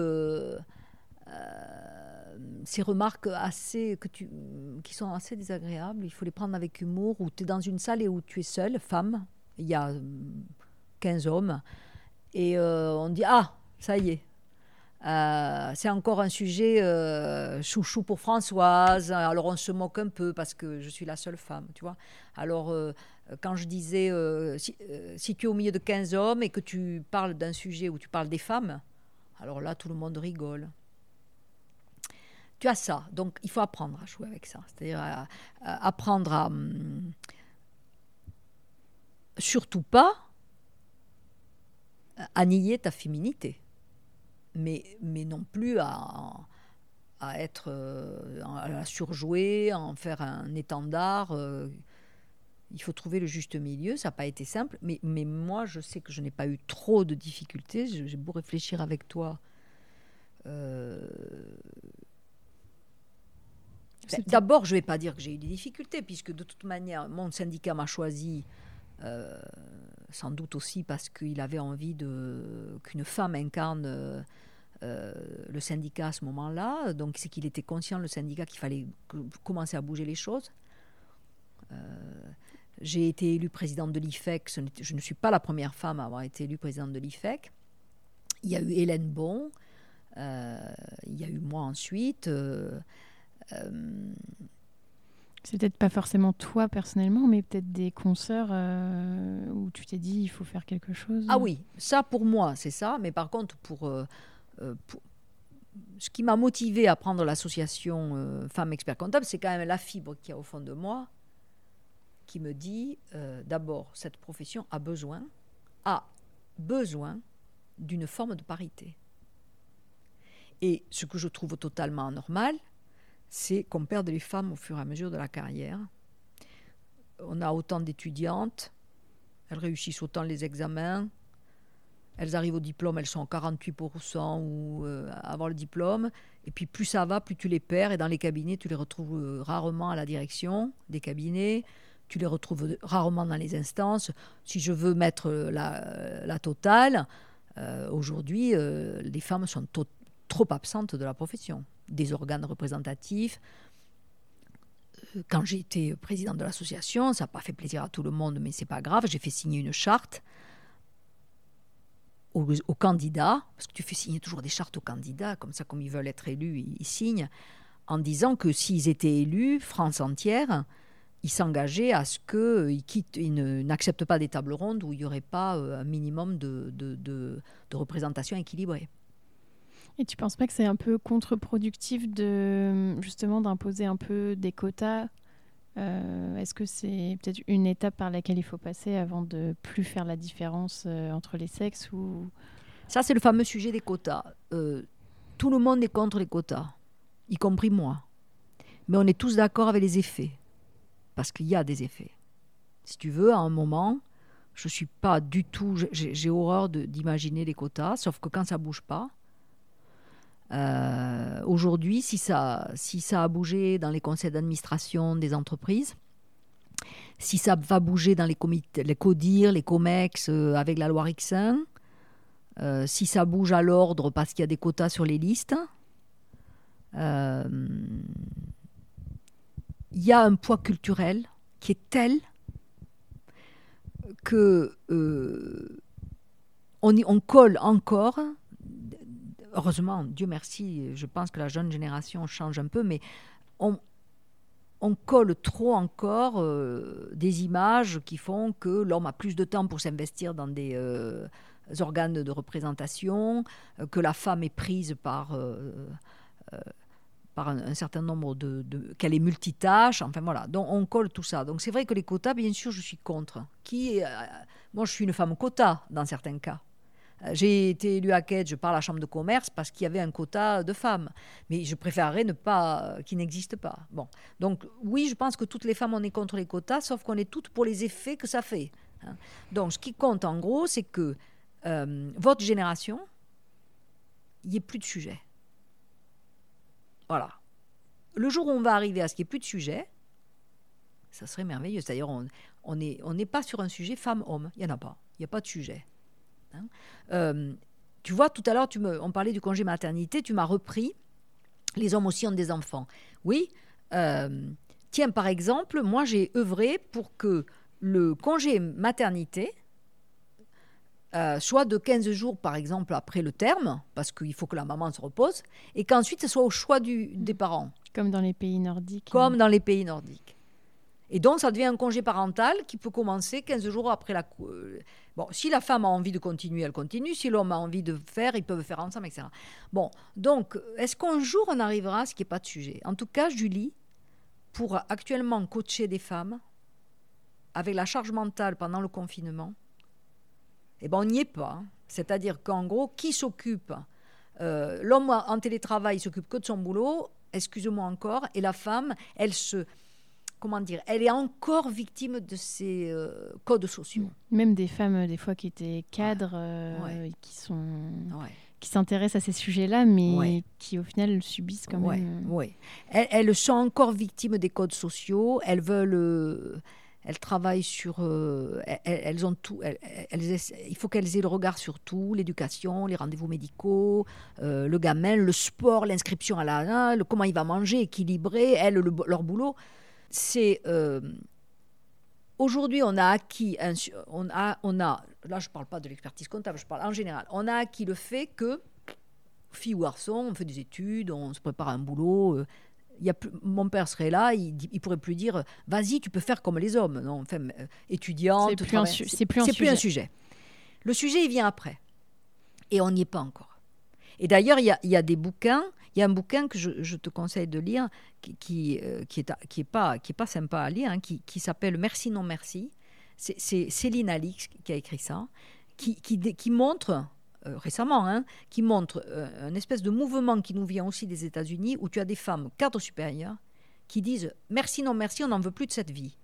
ces remarques assez, que tu, qui sont assez désagréables, il faut les prendre avec humour, où tu es dans une salle et où tu es seule, femme, il y a 15 hommes, et euh, on dit Ah, ça y est, euh, c'est encore un sujet euh, chouchou pour Françoise. Alors on se moque un peu parce que je suis la seule femme, tu vois. Alors quand je disais si, si, tu es au milieu de 15 hommes et que tu parles d'un sujet où tu parles des femmes, alors là tout le monde rigole tu ça. Donc, il faut apprendre à jouer avec ça. C'est-à-dire apprendre à. Hum, surtout pas à nier ta féminité, mais, mais non plus à, à être. Euh, à surjouer, à en faire un étendard. Euh, il faut trouver le juste milieu. Ça n'a pas été simple, mais, mais moi, je sais que je n'ai pas eu trop de difficultés. J'ai beau réfléchir avec toi. Euh, d'abord, je ne vais pas dire que j'ai eu des difficultés, puisque de toute manière, mon syndicat m'a choisi, euh, sans doute aussi parce qu'il avait envie qu'une femme incarne euh, euh, le syndicat à ce moment-là. Donc, c'est qu'il était conscient, le syndicat, qu'il fallait commencer à bouger les choses. j'ai été élue présidente de l'IFEC. Je ne suis pas la première femme à avoir été élue présidente de l'IFEC. Il y a eu Hélène Bon. il y a eu moi ensuite. Euh, c'est peut-être pas forcément toi personnellement, mais peut-être des consoeurs euh, où tu t'es dit il faut faire quelque chose. Ah oui, ça pour moi c'est ça, mais par contre pour, euh, ce qui m'a motivé à prendre l'association Femmes Experts Comptables, c'est quand même la fibre qu'il y a au fond de moi qui me dit d'abord cette profession a besoin a besoin d'une forme de parité. Et ce que je trouve totalement normal, c'est qu'on perde les femmes au fur et à mesure de la carrière. On a autant d'étudiantes, elles réussissent autant les examens, elles arrivent au diplôme, elles sont à 48% ou euh, avoir le diplôme. Et puis plus ça va, plus tu les perds. Et dans les cabinets, tu les retrouves euh, rarement à la direction des cabinets. Tu les retrouves rarement dans les instances. Si je veux mettre la, totale, euh, aujourd'hui, les femmes sont trop absentes de la profession des organes représentatifs. Euh, quand j'ai été présidente de l'association, ça n'a pas fait plaisir à tout le monde, mais c'est pas grave. J'ai fait signer une charte aux, candidats, parce que tu fais signer toujours des chartes aux candidats, comme ça, comme ils veulent être élus, ils, signent, en disant que s'ils étaient élus, France entière, ils s'engageaient à ce qu'ils quittent, n'acceptent pas des tables rondes où il n'y aurait pas euh, un minimum de représentation équilibrée. Et tu penses pas que c'est un peu contre-productif de justement d'imposer un peu des quotas euh, Est-ce que c'est peut-être une étape par laquelle il faut passer avant de plus faire la différence euh, entre les sexes ou? Ça, c'est le fameux sujet des quotas. Euh, tout le monde est contre les quotas, y compris moi. mais on est tous d'accord avec les effets. Parce qu'il y a des effets. Si tu veux, à un moment, je suis pas du tout. J'ai horreur d'imaginer les quotas, sauf que quand ça bouge pas. Euh, aujourd'hui, si ça, si ça a bougé dans les conseils d'administration des entreprises, si ça va bouger dans les comités, les CODIR, les COMEX euh, avec la loi Rixin, euh, si ça bouge à l'ordre parce qu'il y a des quotas sur les listes, il y a un poids culturel qui est tel que on, on, colle encore. Heureusement, Dieu merci, je pense que la jeune génération change un peu, mais on, colle trop encore euh, des images qui font que l'homme a plus de temps pour s'investir dans des euh, organes de représentation, euh, que la femme est prise par, par un, certain nombre de... qu'elle est multitâche, enfin voilà. Donc on colle tout ça. Donc c'est vrai que les quotas, bien sûr, je suis contre. Qui, moi, je suis une femme quota dans certains cas. Euh, j'ai été élue à Quête, je parle à la Chambre de commerce parce qu'il y avait un quota de femmes. Mais je préférerais ne pas, euh, qu'il n'existe pas. Bon. Donc, oui, je pense que toutes les femmes, on est contre les quotas, sauf qu'on est toutes pour les effets que ça fait. Hein. Donc, ce qui compte en gros, c'est que euh, votre génération, il n'y ait plus de sujet. Voilà. Le jour où on va arriver à ce qu'il n'y ait plus de sujet, ça serait merveilleux. C'est-à-dire, on n'est pas sur un sujet femme-homme. Il n'y en a pas. Il n'y a pas de sujet. Hein. Euh, tu vois, tout à l'heure, tu me, on parlait du congé maternité, tu m'as repris. Les hommes aussi ont des enfants. Oui. Euh, tiens, par exemple, moi, j'ai œuvré pour que le congé maternité euh, soit de 15 jours, par exemple, après le terme, parce qu'il faut que la maman se repose, et qu'ensuite, ce soit au choix du, des parents. Comme dans les pays nordiques. Comme dans les pays nordiques. Et donc, ça devient un congé parental qui peut commencer 15 jours après la. Bon, si la femme a envie de continuer, elle continue. Si l'homme a envie de faire, ils peuvent faire ensemble, etc. Bon, donc, est-ce qu'un jour on arrivera à ce qui n'est pas de sujet? En tout cas, Julie, pour actuellement coacher des femmes, avec la charge mentale pendant le confinement, eh ben, on n'y est pas. Hein. C'est-à-dire qu'en gros, qui s'occupe euh, L'homme en télétravail s'occupe que de son boulot, excuse-moi encore, et la femme, elle se comment dire, elle est encore victime de ces euh, codes sociaux. Même des femmes, euh, des fois, qui étaient cadres, euh, qui sont. qui s'intéressent à ces sujets-là, mais qui au final subissent quand même. Oui, elles, sont encore victimes des codes sociaux. Elles veulent, elles travaillent sur, elles, ont tout. il faut qu'elles aient le regard sur tout l'éducation, les rendez-vous médicaux, le gamin, le sport, l'inscription à la, le, comment il va manger, équilibré, elles, leur boulot c'est euh, aujourd'hui on a acquis, on a, on a, là je ne parle pas de l'expertise comptable, je parle en général, on a acquis le fait que fille ou garçon, on fait des études, on se prépare un boulot. Euh, il y a mon père serait là, il, ne pourrait plus dire vas-y, tu peux faire comme les hommes. Non, enfin, euh, étudiante, c'est plus, un, plus, plus un sujet. Le sujet, il vient après. Et on n'y est pas encore. Et d'ailleurs, il y a, y a, des bouquins il y a un bouquin que je, te conseille de lire qui, qui, euh, est, qui, est, pas, qui est pas sympa à lire, hein, qui, qui s'appelle Merci, non merci. C'est Céline Alix qui a écrit ça, qui, qui, qui montre, euh, récemment, hein, qui montre euh, un espèce de mouvement qui nous vient aussi des États-Unis où tu as des femmes cadres supérieures qui disent Merci, non merci, on n'en veut plus de cette vie.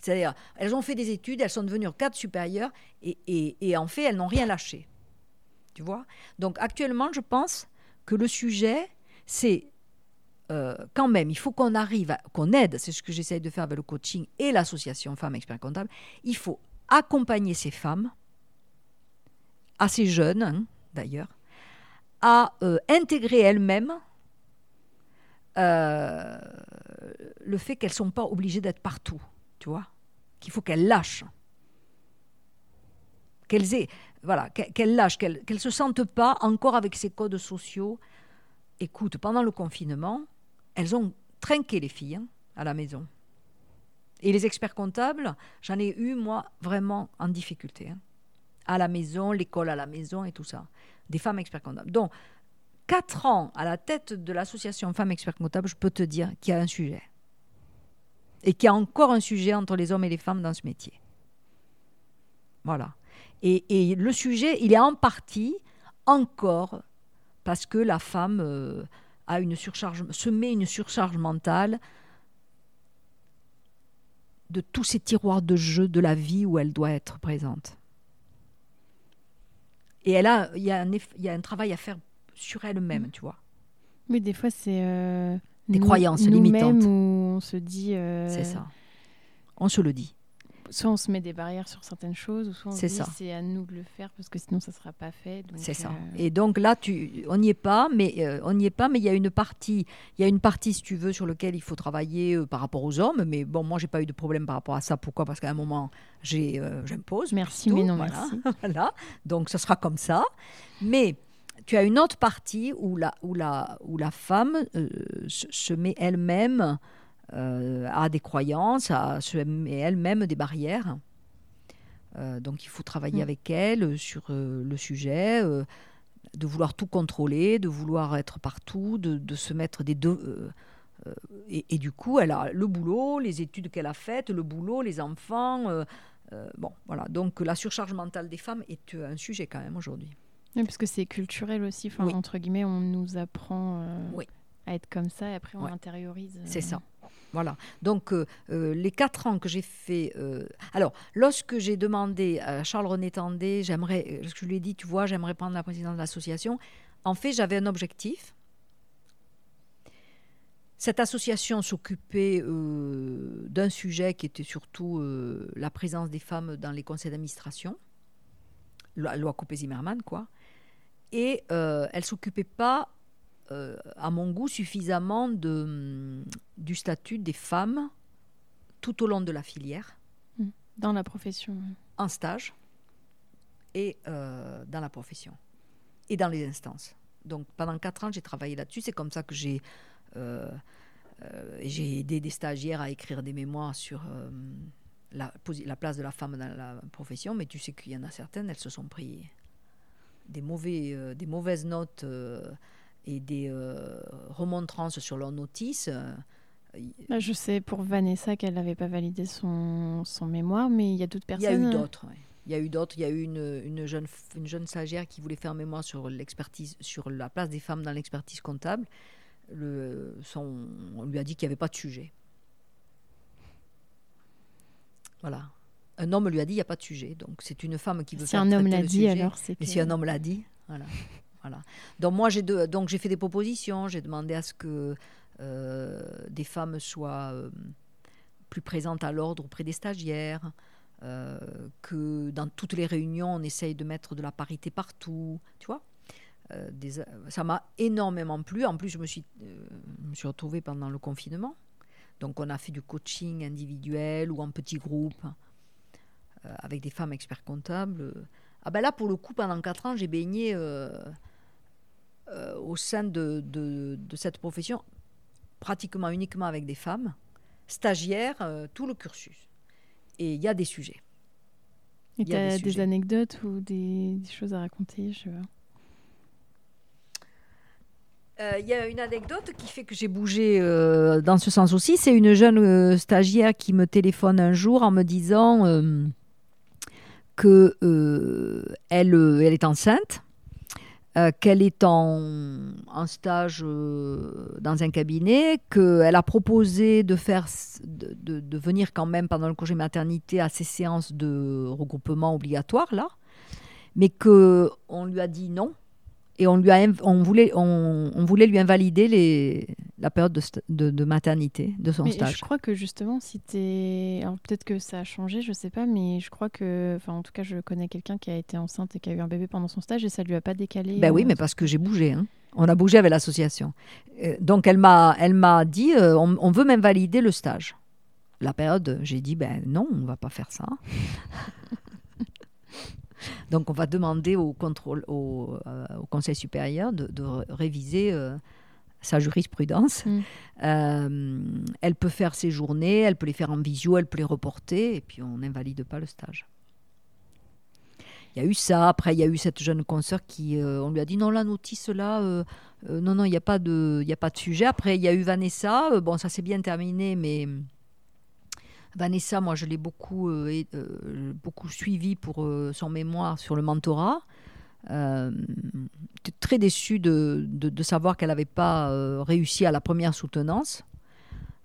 C'est-à-dire, elles ont fait des études, elles sont devenues cadres supérieures et, et en fait, elles n'ont rien lâché. Tu vois? Donc actuellement, je pense que le sujet, c'est euh, quand même, il faut qu'on arrive, qu'on aide, c'est ce que j'essaye de faire avec le coaching et l'association Femmes Experts Comptables, il faut accompagner ces femmes, assez jeunes hein, d'ailleurs, à euh, intégrer elles-mêmes euh, le fait qu'elles ne sont pas obligées d'être partout, tu vois, qu'il faut qu'elles lâchent. Qu'elles aient, voilà, qu'elles lâchent, qu'elles se sentent pas encore avec ces codes sociaux écoute, pendant le confinement, elles ont trinqué les filles hein, à la maison. Et les experts comptables, j'en ai eu, moi, vraiment en difficulté. Hein. À la maison, l'école à la maison et tout ça. Des femmes experts comptables. Donc, quatre ans à la tête de l'association Femmes experts comptables, je peux te dire qu'il y a un sujet. Et qu'il y a encore un sujet entre les hommes et les femmes dans ce métier. Voilà. Et, et le sujet, il est en partie encore parce que la femme, euh, a une surcharge, se met une surcharge mentale de tous ces tiroirs de jeu de la vie où elle doit être présente. Et elle a, il y, a un, il y a un travail à faire sur elle-même, tu vois. Oui, des fois, c'est. Euh, des croyances limitantes. Où on se dit. Euh, c'est ça. On se le dit soit on se met des barrières sur certaines choses, ou soit on se dit c'est à nous de le faire parce que sinon ça ne sera pas fait. C'est ça. Euh, Et donc là, tu, on n'y est pas, mais euh, on n'y est pas, mais il y a une partie, il y a une partie si tu veux sur laquelle il faut travailler euh, par rapport aux hommes. Mais bon, moi j'ai pas eu de problème par rapport à ça. Pourquoi? Parce qu'à un moment j'ai, j'impose. Merci, mais non merci. <laughs> voilà. Donc ce sera comme ça. Mais tu as une autre partie où la, où la, où la femme se met elle-même a des croyances, a elle-même des barrières. Euh, donc il faut travailler mm. avec elle sur euh, le sujet, de vouloir tout contrôler, de vouloir être partout, de, se mettre des deux. Et, du coup, elle a le boulot, les études qu'elle a faites, le boulot, les enfants. bon, voilà. Donc la surcharge mentale des femmes est un sujet quand même aujourd'hui. Oui, parce que c'est culturel aussi. Enfin, Entre guillemets, on nous apprend à être comme ça et après on intériorise. C'est ça. Voilà. Donc, euh, euh, les quatre ans que j'ai fait. Euh, alors, lorsque j'ai demandé à Charles-René Tendé, j'aimerais, je lui ai dit, tu vois, j'aimerais prendre la présidence de l'association. En fait, j'avais un objectif. Cette association s'occupait d'un sujet qui était surtout la présence des femmes dans les conseils d'administration, la loi Copé-Zimmermann, quoi. Et elle s'occupait pas euh, à mon goût, suffisamment de, mm, du statut des femmes tout au long de la filière. Mm. Dans la profession. En stage et euh, dans la profession. Et dans les instances. Donc pendant quatre ans, j'ai travaillé là-dessus. C'est comme ça que j'ai euh, j'ai aidé des stagiaires à écrire des mémoires sur la, la, place de la femme dans la profession. Mais tu sais qu'il y en a certaines, elles se sont pris des, mauvais, des mauvaises notes et des euh, remontrances sur leur notice. Euh, bah, je sais pour Vanessa qu'elle n'avait pas validé son, son, mémoire, mais il y a d'autres personnes. Il y a eu d'autres. Il y a eu d'autres. Il y a eu une, une, jeune, une jeune stagiaire qui voulait faire mémoire sur l'expertise, sur la place des femmes dans l'expertise comptable. Le, son, on lui a dit qu'il n'y avait pas de sujet. Voilà. Un homme lui a dit qu'il n'y a pas de sujet. Donc c'est une femme qui veut faire. Si un homme l'a dit, alors c'est. Et si un homme l'a dit, voilà. Donc moi j'ai donc j'ai fait des propositions, j'ai demandé à ce que euh, des femmes soient euh, plus présentes à l'ordre auprès des stagiaires, euh, que dans toutes les réunions on essaye de mettre de la parité partout, tu vois. ça m'a énormément plu. En plus je me suis retrouvée pendant le confinement, donc on a fait du coaching individuel ou en petits groupes avec des femmes experts comptables. Ah ben là, pour le coup, pendant quatre ans, j'ai baigné au sein de, de, cette profession, pratiquement uniquement avec des femmes, stagiaires, euh, tout le cursus. Et il y a des sujets. Et tu as des, anecdotes ou des, choses à raconter je euh, il y a une anecdote qui fait que j'ai bougé dans ce sens aussi. C'est une jeune stagiaire qui me téléphone un jour en me disant que elle, elle est enceinte euh, qu'elle est en, stage euh, dans un cabinet, qu'elle a proposé de, faire, de, venir quand même pendant le congé maternité à ces séances de regroupement obligatoire, là, mais qu'on lui a dit non, et on, lui a, on, voulait, on, on voulait lui invalider les, la période de, de, maternité de son mais stage. Je crois que justement, si tu Alors peut-être que ça a changé, je sais pas, mais je crois que. Enfin, en tout cas, je connais quelqu'un qui a été enceinte et qui a eu un bébé pendant son stage et ça lui a pas décalé. Ben oui, euh, mais parce que j'ai bougé. Hein. On a bougé avec l'association. Euh, donc elle m'a, elle m'a dit euh, on, on, veut m'invalider le stage. La période, j'ai dit ben non, on va pas faire ça. <laughs> Donc on va demander au, contrôle, au, euh, Conseil supérieur de, réviser euh, sa jurisprudence. Mm. Euh, elle peut faire ses journées, elle peut les faire en visio, elle peut les reporter, et puis on n'invalide pas le stage. Il y a eu ça. Après, il y a eu cette jeune consoeur qui, on lui a dit non, la notice là, non, non, il n'y a pas de, il a pas de sujet. Après, il y a eu Vanessa. bon, ça s'est bien terminé, mais Vanessa, moi, je l'ai beaucoup, euh, euh, beaucoup suivi pour euh, son mémoire sur le mentorat. Euh, très déçue de, de, savoir qu'elle n'avait pas euh, réussi à la première soutenance.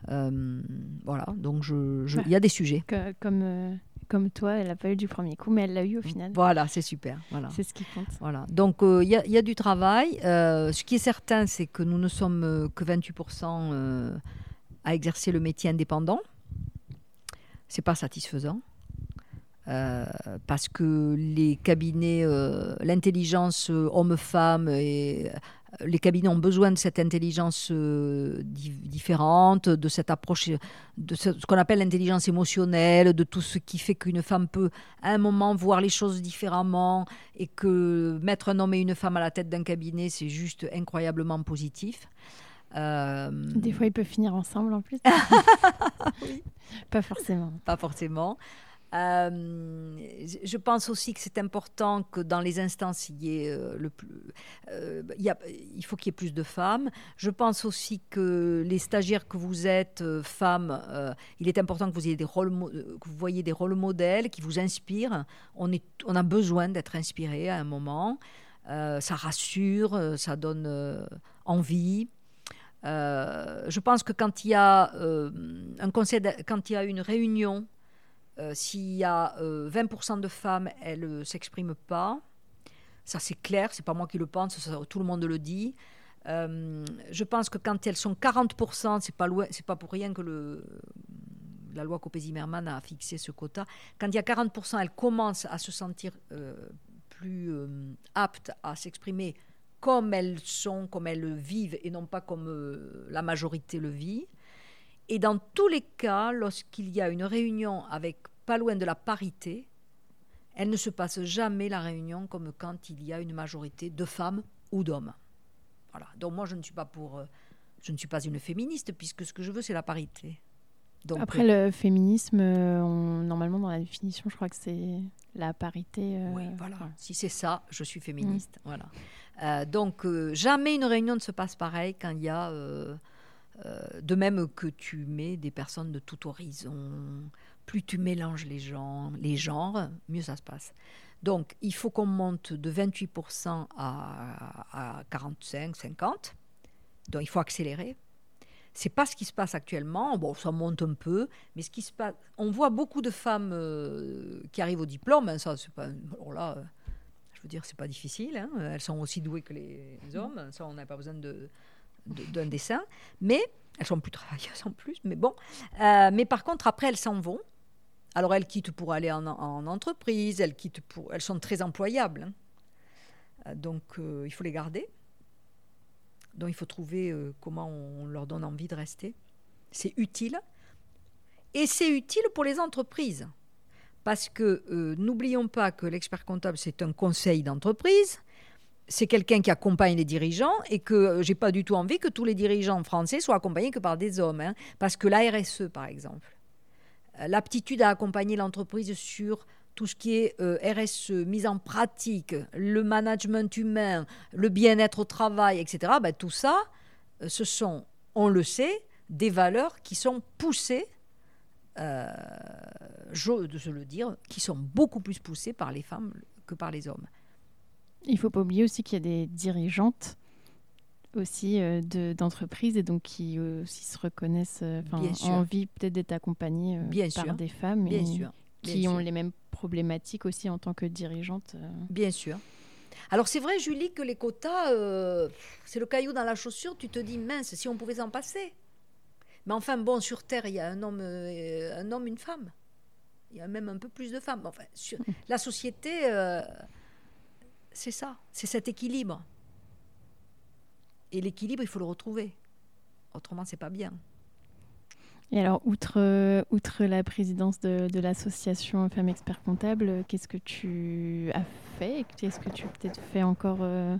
Voilà, donc il y a des sujets. comme, comme toi, elle n'a pas eu du premier coup, mais elle l'a eu au final. Voilà, c'est super. Voilà. C'est ce qui compte. Voilà. Donc il y, y, a du travail. ce qui est certain, c'est que nous ne sommes que 28% à exercer le métier indépendant. C'est pas satisfaisant. Euh, parce que les cabinets, euh, l'intelligence euh, homme-femme, et les cabinets ont besoin de cette intelligence différente, de cette approche, de ce, qu'on appelle l'intelligence émotionnelle, de tout ce qui fait qu'une femme peut à un moment voir les choses différemment et que mettre un homme et une femme à la tête d'un cabinet, c'est juste incroyablement positif. Des fois, ils peuvent finir ensemble en plus. <laughs> oui. Pas forcément. Pas forcément. Euh, je pense aussi que c'est important que dans les instances, il, y ait, euh, le plus, euh, il, il, faut qu'il y ait plus de femmes. Je pense aussi que les stagiaires que vous êtes, femmes, il est important que vous, ayez des rôles, que vous voyez des rôles modèles qui vous inspirent. On, est, on a besoin d'être inspiré à un moment. ça rassure, ça donne envie. Je pense que quand il y a un conseil, quand il y a une réunion euh, s'il y a 20% euh, de femmes, elles ne s'expriment pas. Ça, c'est clair, c'est pas moi qui le pense, tout le monde le dit. Euh, je pense que quand elles sont 40%, c'est pas pas pour rien que la loi Copé-Zimmermann a fixé ce quota. Quand il y a 40%, elles commencent à se sentir plus aptes à s'exprimer comme elles sont, comme elles le vivent, et non pas comme la majorité le vit. Et dans tous les cas, lorsqu'il y a une réunion avec pas loin de la parité, elle ne se passe jamais la réunion comme quand il y a une majorité de femmes ou d'hommes. Voilà. Donc moi, je ne suis pas pour, euh, je ne suis pas une féministe puisque ce que je veux, c'est la parité. Donc, Après, le féminisme, euh, normalement, dans la définition, je crois que c'est la parité. Euh, oui, voilà. Si c'est ça, je suis féministe. Mm. Voilà. donc, jamais une réunion ne se passe pareil quand il y a euh, de même que tu mets des personnes de tout horizon, plus tu mélanges les, gens, les genres, mieux ça se passe. Donc, il faut qu'on monte de 28% à, 45, 50. Donc, il faut accélérer. C'est pas ce qui se passe actuellement. Bon, ça monte un peu, mais ce qui se passe, on voit beaucoup de femmes euh, qui arrivent au diplôme. Hein, ça, c'est pas. Alors là, euh, je veux dire, c'est pas difficile. Hein. elles sont aussi douées que les hommes. Ça, on n'a pas besoin de d'un dessin, mais elles sont plus travailleuses en plus, mais bon. Euh, mais par contre, après, elles s'en vont. Alors, elles quittent pour aller en, entreprise, elles, quittent pour, elles sont très employables. Hein. Donc, il faut les garder. Donc, il faut trouver comment on, leur donne envie de rester. C'est utile. Et c'est utile pour les entreprises. Parce que n'oublions pas que l'expert comptable, c'est un conseil d'entreprise c'est quelqu'un qui accompagne les dirigeants et que euh, j'ai pas du tout envie que tous les dirigeants français soient accompagnés que par des hommes. Hein. parce que la RSE, par exemple, euh, l'aptitude à accompagner l'entreprise sur tout ce qui est euh, RSE, mise en pratique, le management humain, le bien-être au travail, etc., ben, tout ça, ce sont, on le sait, des valeurs qui sont poussées, euh, de se le dire, qui sont beaucoup plus poussées par les femmes que par les hommes. Il faut pas oublier aussi qu'il y a des dirigeantes aussi euh, d'entreprises et donc qui aussi se reconnaissent, euh, ont envie peut-être d'être accompagnées euh, par des femmes et qui ont les mêmes problématiques aussi en tant que dirigeantes. Bien sûr. Alors c'est vrai, Julie, que les quotas, c'est le caillou dans la chaussure. Tu te dis, mince, si on pouvait s'en passer. Mais enfin, bon, sur Terre, il y a un homme, un homme, une femme. Il y a même un peu plus de femmes. Enfin, sur, <laughs> la société c'est ça, c'est cet équilibre. Et l'équilibre, il faut le retrouver. Autrement, c'est pas bien. Et alors, outre, euh, outre la présidence de, l'association Femmes Experts Comptables, qu'est-ce que tu as fait Qu'est-ce que tu peut-être fait encore euh,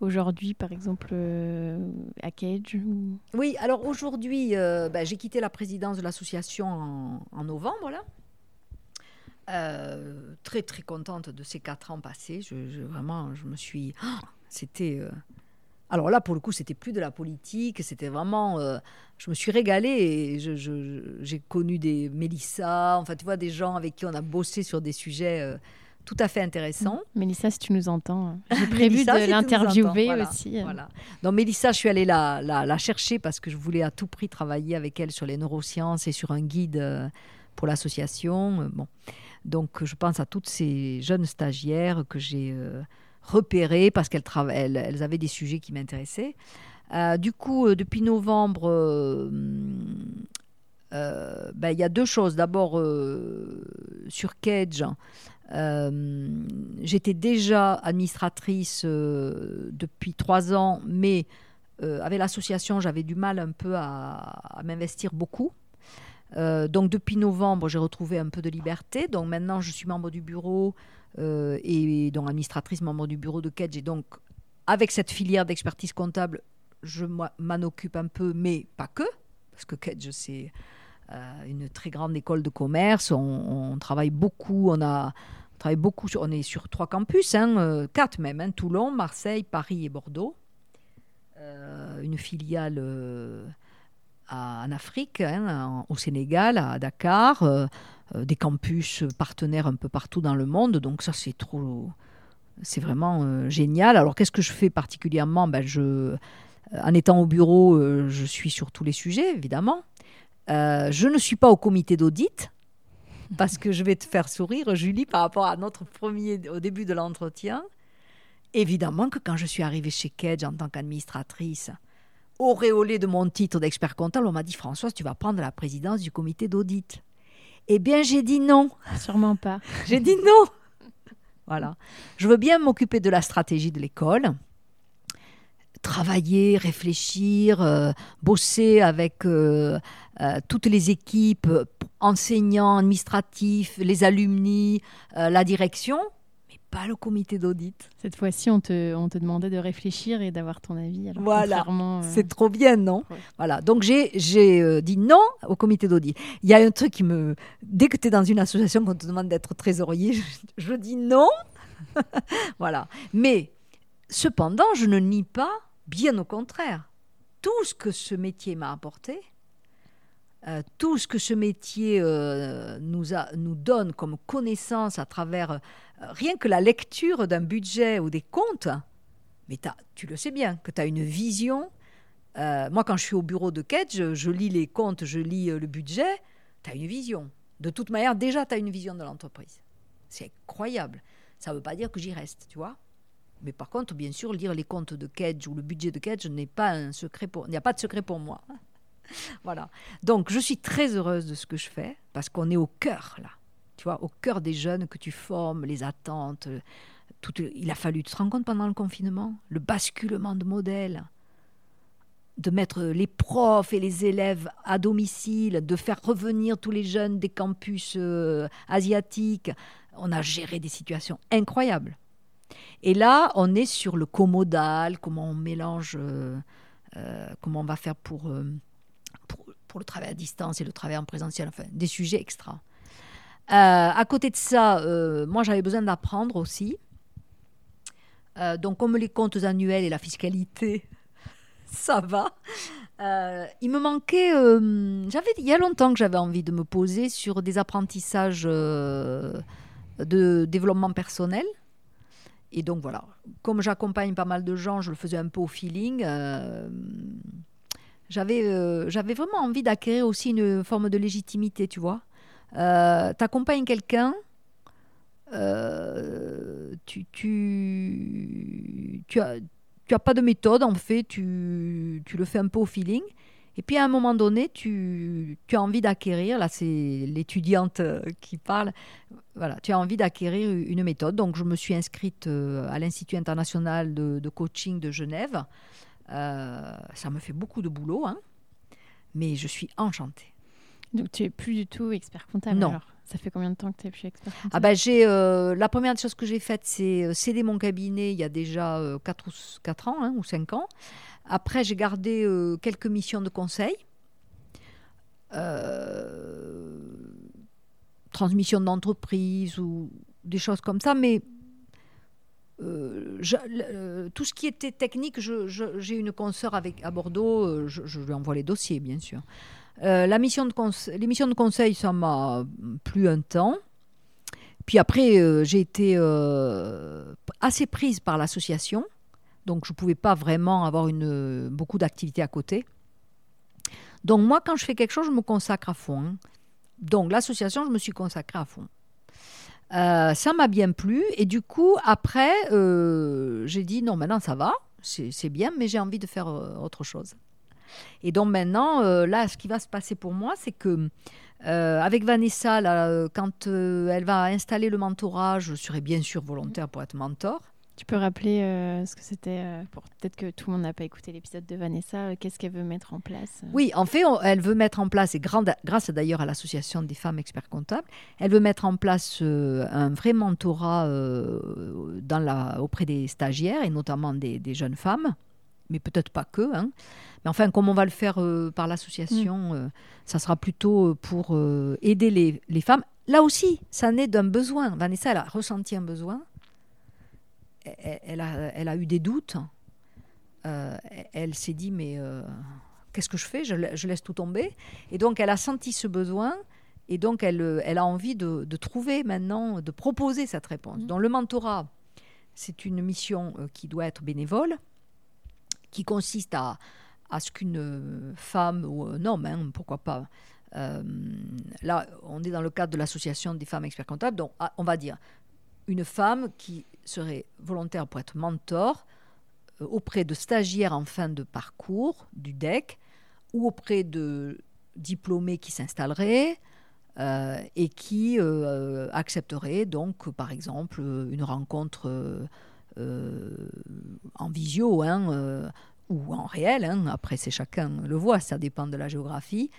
aujourd'hui, par exemple, euh, à Cage Oui, alors aujourd'hui, bah, j'ai quitté la présidence de l'association en, en, novembre, là. Très très contente de ces quatre ans passés. Je, vraiment, je me suis. Ah, c'était. Euh, alors là, pour le coup, c'était plus de la politique, c'était vraiment. Euh, je me suis régalée et j'ai connu des Mélissa, enfin, tu vois, des gens avec qui on a bossé sur des sujets tout à fait intéressant. Mélissa, si tu nous entends, <laughs> j'ai prévu de l'interviewer aussi. Voilà. Donc Mélissa, je suis allée la, la, chercher parce que je voulais à tout prix travailler avec elle sur les neurosciences et sur un guide euh, pour l'association. Euh, bon. Donc je pense à toutes ces jeunes stagiaires que j'ai euh, repérées parce qu'elles elles, elles avaient des sujets qui m'intéressaient. du coup, depuis novembre, ben, il y a deux choses. D'abord, sur Cage, euh, j'étais déjà administratrice euh, depuis trois ans, mais euh, avec l'association, j'avais du mal un peu à, m'investir beaucoup. donc depuis novembre, j'ai retrouvé un peu de liberté. Donc maintenant, je suis membre du bureau et donc administratrice, membre du bureau de Kedge. Et donc, avec cette filière d'expertise comptable, je m'en occupe un peu, mais pas que, parce que Kedge, c'est euh, une très grande école de commerce. On, travaille beaucoup. On a travaille beaucoup. On est sur trois campus, hein, euh, quatre même hein, Toulon, Marseille, Paris et Bordeaux. Euh, une filiale en Afrique, hein, au Sénégal, à Dakar. Des campus partenaires un peu partout dans le monde. Donc ça, c'est trop, c'est vraiment génial. Alors qu'est-ce que je fais particulièrement? Ben, je, En étant au bureau, je suis sur tous les sujets, évidemment. Euh, je ne suis pas au comité d'audit <laughs> parce que je vais te faire sourire, Julie, par rapport à notre premier, au début de l'entretien. Évidemment que quand je suis arrivée chez Kedge en tant qu'administratrice, auréolée de mon titre d'expert comptable, on m'a dit Françoise, tu vas prendre la présidence du comité d'audit. Eh bien, j'ai dit non. Sûrement pas. j'ai dit non. Voilà. Je veux bien m'occuper de la stratégie de l'école, travailler, réfléchir, euh, bosser avec euh, euh, toutes les équipes, enseignants, administratifs, les alumni, la direction, pas le comité d'audit. Cette fois-ci, on te, on te demandait de réfléchir et d'avoir ton avis. voilà, c'est trop bien, non Voilà, donc j'ai dit non au comité d'audit. Il y a un truc qui me... Dès que tu es dans une association qu'on te demande d'être trésorier, je, je dis non. <laughs> voilà. Mais cependant, je ne nie pas Bien au contraire, tout ce que ce métier m'a apporté, euh, tout ce que ce métier euh, nous, a, nous donne comme connaissance à travers euh, rien que la lecture d'un budget ou des comptes, mais tu le sais bien, que tu as une vision. moi, quand je suis au bureau de quête, je, lis les comptes, je lis le budget, tu as une vision. De toute manière, déjà, tu as une vision de l'entreprise. C'est incroyable. Ça ne veut pas dire que j'y reste, tu vois. Mais par contre, bien sûr, lire les comptes de Kedge ou le budget de Kedge n'est pas un secret pour. Il n'y a pas de secret pour moi. <laughs> voilà. Donc, je suis très heureuse de ce que je fais parce qu'on est au cœur là. Tu vois, au cœur des jeunes que tu formes, les attentes. Tout, il a fallu, tu te rends compte pendant le confinement, le basculement de modèle, de mettre les profs et les élèves à domicile, de faire revenir tous les jeunes des campus euh, asiatiques. On a géré des situations incroyables. Et là, on est sur le comodal, comment on mélange, euh, euh, comment on va faire pour, euh, pour, pour, le travail à distance et le travail en présentiel, enfin, des sujets extra. À côté de ça, moi, j'avais besoin d'apprendre aussi. donc, comme les comptes annuels et la fiscalité, <laughs> ça va. il me manquait, j'avais il y a longtemps que j'avais envie de me poser sur des apprentissages de développement personnel. Et donc voilà, comme j'accompagne pas mal de gens, je le faisais un peu au feeling. Euh, j'avais, euh, j'avais vraiment envie d'acquérir aussi une forme de légitimité, tu vois. Euh, tu accompagnes quelqu'un, tu, tu, tu, as, tu as pas de méthode en fait, tu, tu le fais un peu au feeling. Et puis à un moment donné, tu, as envie d'acquérir, là c'est l'étudiante qui parle, voilà, tu as envie d'acquérir une méthode. Donc, je me suis inscrite euh, à l'Institut international de, coaching de Genève. Euh, ça me fait beaucoup de boulot, hein, mais je suis enchantée. Donc, tu es plus du tout expert comptable Non. ça fait combien de temps que tu es plus expert comptable? Ah ben, j'ai, euh, La première chose que j'ai faite, c'est céder mon cabinet il y a déjà 4, ou, 4 ans hein, ou 5 ans. Après, j'ai gardé quelques missions de conseil. Euh, transmission d'entreprise ou des choses comme ça, mais euh, euh, tout ce qui était technique, j'ai une consoeur avec, à Bordeaux, euh, je, lui envoie les dossiers, bien sûr. La mission de les missions de conseil, ça m'a plu un temps. puis après, euh, j'ai été euh, assez prise par l'association, donc je ne pouvais pas vraiment avoir beaucoup d'activités à côté. Donc moi, quand je fais quelque chose, je me consacre à fond. hein. Donc l'association, je me suis consacrée à fond. Euh, ça m'a bien plu et du coup, après, euh, j'ai dit non, maintenant ça va, c'est bien, mais j'ai envie de faire euh, autre chose. Et donc maintenant, euh, là, ce qui va se passer pour moi, c'est que euh, avec Vanessa, là, euh, quand elle va installer le mentorat, je serai bien sûr volontaire pour être mentor. Tu peux rappeler euh, ce que c'était euh, pour peut-être que tout le monde n'a pas écouté l'épisode de Vanessa. euh, Qu'est-ce qu'elle veut mettre en place Oui, en fait, on- elle veut mettre en place, et grande- grâce d'ailleurs à l'association des femmes experts comptables, elle veut mettre en place un vrai mentorat dans la, auprès des stagiaires et notamment des, des jeunes femmes, mais peut-être pas que. hein. Mais enfin, comme on va le faire euh, par l'association, euh, ça sera plutôt euh, pour aider les, les femmes. Là aussi, ça naît d'un besoin. Vanessa, elle a ressenti un besoin. Elle, elle a, elle a eu des doutes. Euh, elle- elle s'est dit, mais qu'est-ce que je fais? Je, la- je laisse tout tomber. Et donc, elle a senti ce besoin. Et donc, elle, elle a envie de, de trouver maintenant, de proposer cette réponse. Mhm. Donc, le mentorat, c'est une mission qui doit être bénévole, qui consiste à, à ce qu'une femme ou un homme, hein, pourquoi pas, euh, là, on est dans le cadre de l'association des femmes experts comptables, donc ah, on va dire une femme qui serait volontaire pour être mentor euh, auprès de stagiaires en fin de parcours du DEC ou auprès de diplômés qui s'installeraient euh, et qui accepteraient donc par exemple une rencontre en visio hein, ou en réel, hein, après c'est chacun le voit, ça dépend de la géographie,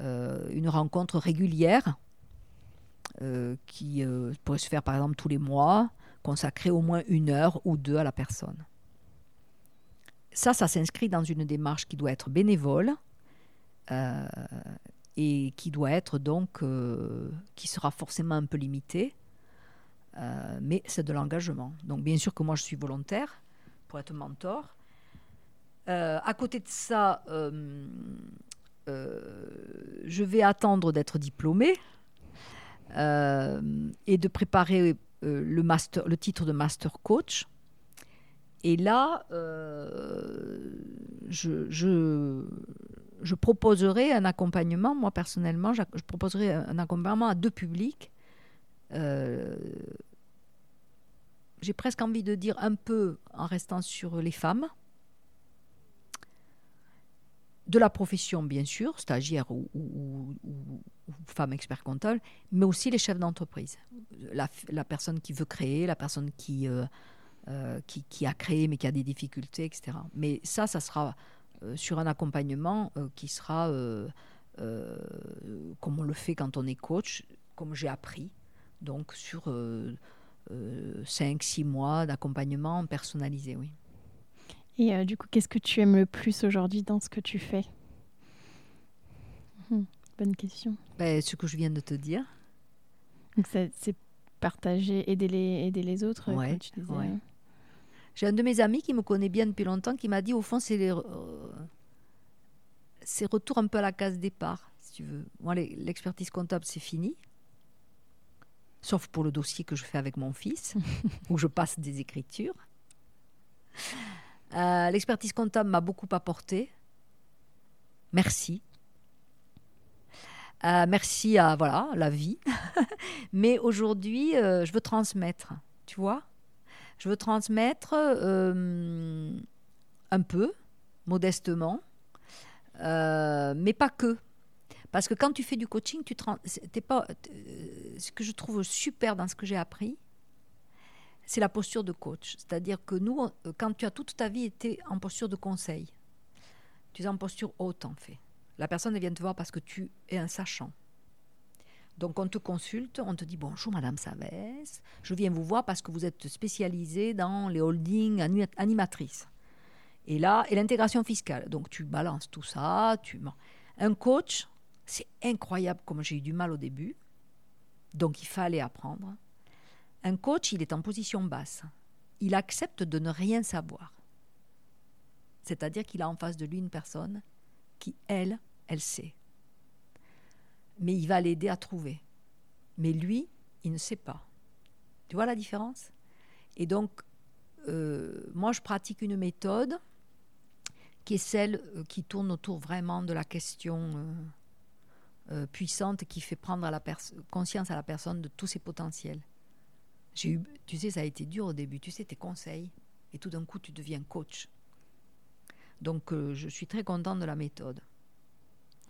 euh, une rencontre régulière euh, qui euh, pourrait se faire par exemple tous les mois, consacrer au moins une heure ou deux à la personne. Ça, ça s'inscrit dans une démarche qui doit être bénévole et qui doit être donc, qui sera forcément un peu limitée, mais c'est de l'engagement. Donc bien sûr que moi je suis volontaire pour être mentor. Euh, à côté de ça, euh, euh, je vais attendre d'être diplômée et de préparer le, titre de master coach. Et là, je, proposerai un accompagnement, moi personnellement, je proposerai un accompagnement à deux publics. J'ai presque envie de dire un peu en restant sur les femmes, de la profession bien sûr, stagiaire ou, femme expert comptable, mais aussi les chefs d'entreprise. La, personne qui veut créer, la personne qui, euh, euh, qui, qui a créé mais qui a des difficultés, etc. Mais ça, ça sera euh, sur un accompagnement qui sera comme on le fait quand on est coach, comme j'ai appris, donc sur 5-6 mois d'accompagnement personnalisé, oui. Et euh, du coup, qu'est-ce que tu aimes le plus aujourd'hui dans ce que tu fais? Mhm, Bonne question. Ben, ce que je viens de te dire. Donc c'est partager, aider les, aider les autres, Ouais, comme tu disais. ouais. J'ai un de mes amis qui me connaît bien depuis longtemps qui m'a dit au fond, c'est les, euh, c'est retour un peu à la case départ, si tu veux. Moi, l'expertise comptable, c'est fini. Sauf pour le dossier que je fais avec mon fils, <laughs> où je passe des écritures. Euh, l'expertise comptable m'a beaucoup apporté. Merci. Euh, merci à voilà la vie. <laughs> Mais aujourd'hui, euh, je veux transmettre, tu vois. Je veux transmettre un peu, modestement, mais pas que. Parce que quand tu fais du coaching, tu pas. Ce que je trouve super dans ce que j'ai appris, c'est la posture de coach. C'est-à-dire que nous, on- quand tu as toute ta vie été en posture de conseil, tu es en posture haute en fait. La personne vient te voir parce que tu es un sachant. Donc on te consulte, on te dit bonjour Madame Savès, je viens vous voir parce que vous êtes spécialisée dans les holdings ani- animatrices. Et là, et l'intégration fiscale. Donc tu balances tout ça. Tu... Un coach, c'est incroyable comme j'ai eu du mal au début. Donc il fallait apprendre. Un coach, il est en position basse. Il accepte de ne rien savoir. C'est-à-dire qu'il a en face de lui une personne qui, elle, elle sait. Mais il va l'aider à trouver. Mais lui, il ne sait pas. Tu vois la différence? Et donc, euh, moi, je pratique une méthode qui est celle euh, qui tourne autour vraiment de la question euh, puissante qui fait prendre conscience à la personne de tous ses potentiels. J'ai eu, tu sais, ça a été dur au début. Tu sais, tes conseils, et tout d'un coup, tu deviens coach. Donc, je suis très contente de la méthode.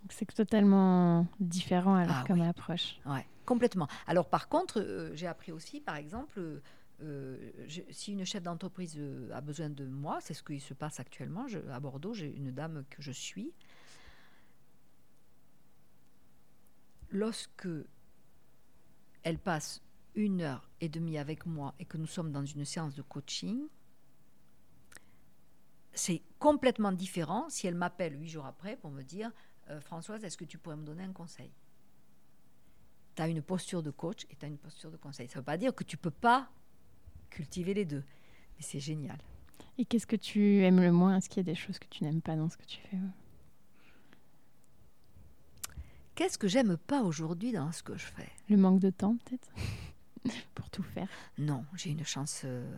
C'est totalement différent alors ah comme approche. Ouais, complètement. Alors par contre, j'ai appris aussi, par exemple, euh, si une chef d'entreprise euh, a besoin de moi, c'est ce qui se passe actuellement. à Bordeaux, j'ai une dame que je suis. Lorsque elle passe une heure et demie avec moi et que nous sommes dans une séance de coaching, c'est complètement différent si elle m'appelle huit jours après pour me dire euh, Françoise, est-ce que tu pourrais me donner un conseil? Tu as une posture de coach et tu as une posture de conseil. Ça ne veut pas dire que tu ne peux pas cultiver les deux. Mais c'est génial. Et qu'est-ce que tu aimes le moins? Est-ce qu'il y a des choses que tu n'aimes pas dans ce que tu fais? Qu'est-ce que j'aime pas aujourd'hui dans ce que je fais? Le manque de temps, peut-être? <laughs> Pour tout faire Non, j'ai une chance. Euh,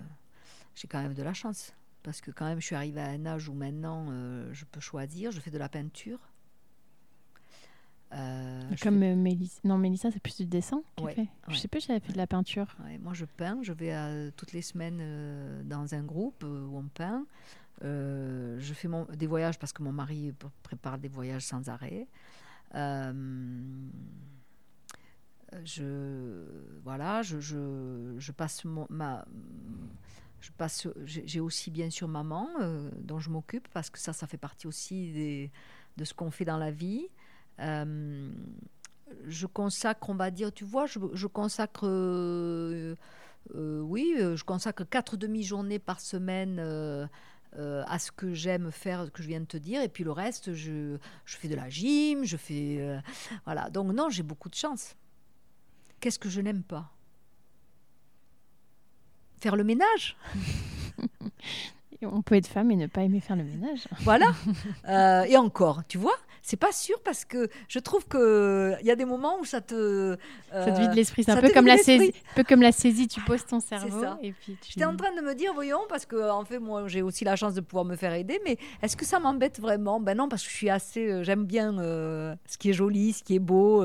j'ai quand même de la chance. Parce que quand même, je suis arrivée à un âge où maintenant, euh, je peux choisir. Je fais de la peinture. Euh, Comme euh, Mélissa. Non, Mélissa, c'est plus du dessin fait. Je sais pas si elle fait de la peinture. moi, je peins. Je vais euh, toutes les semaines dans un groupe où on peint. je fais mon, des voyages parce que mon mari prépare des voyages sans arrêt. Je voilà, je, je, je passe ma je passe j'ai aussi bien sûr maman dont je m'occupe parce que ça ça fait partie aussi de ce qu'on fait dans la vie euh, je consacre, on va dire, tu vois, je, consacre, euh, euh, oui, je consacre quatre demi-journées par semaine à ce que j'aime faire, ce que je viens de te dire, et puis le reste, je, je fais de la gym, je fais, voilà. Donc non, j'ai beaucoup de chance. Qu'est-ce que je n'aime pas? Faire le ménage? <laughs> On peut être femme et ne pas aimer faire le ménage. Voilà. <laughs> et encore, tu vois, c'est pas sûr parce que je trouve que il y a des moments où ça te ça te vide l'esprit. C'est un peu comme la saisie, peu comme la saisie. Tu poses ton cerveau et puis. J'étais en train de me dire, voyons, parce que en fait, moi, j'ai aussi la chance de pouvoir me faire aider, mais est-ce que ça m'embête vraiment? Ben non, parce que je suis assez, euh, j'aime bien euh, ce qui est joli, ce qui est beau.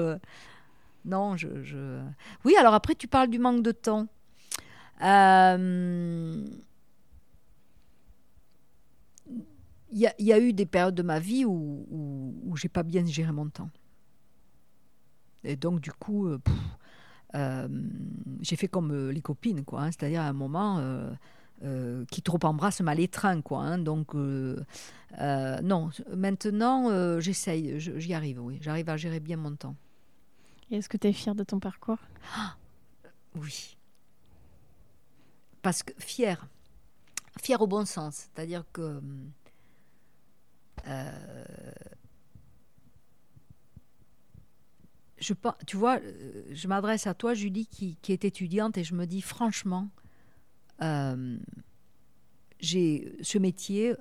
Euh. Non, je, Oui, alors après, tu parles du manque de temps. Euh il y, a eu des périodes de ma vie où, où, j'ai pas bien géré mon temps. Et donc, du coup, euh, euh, j'ai fait comme euh, les copines, quoi. Hein. C'est-à-dire, à un moment, qui trop embrasse mal étreint, quoi. Hein. donc, non, maintenant, j'essaye, j'y arrive, oui. J'arrive à gérer bien mon temps. Est-ce que tu es fière de ton parcours? <gasps> Oui. Parce que fière. Fière au bon sens. C'est-à-dire que euh, je, tu vois, euh, je m'adresse à toi, Julie, qui, est étudiante, et je me dis franchement, euh, j'ai ce métier,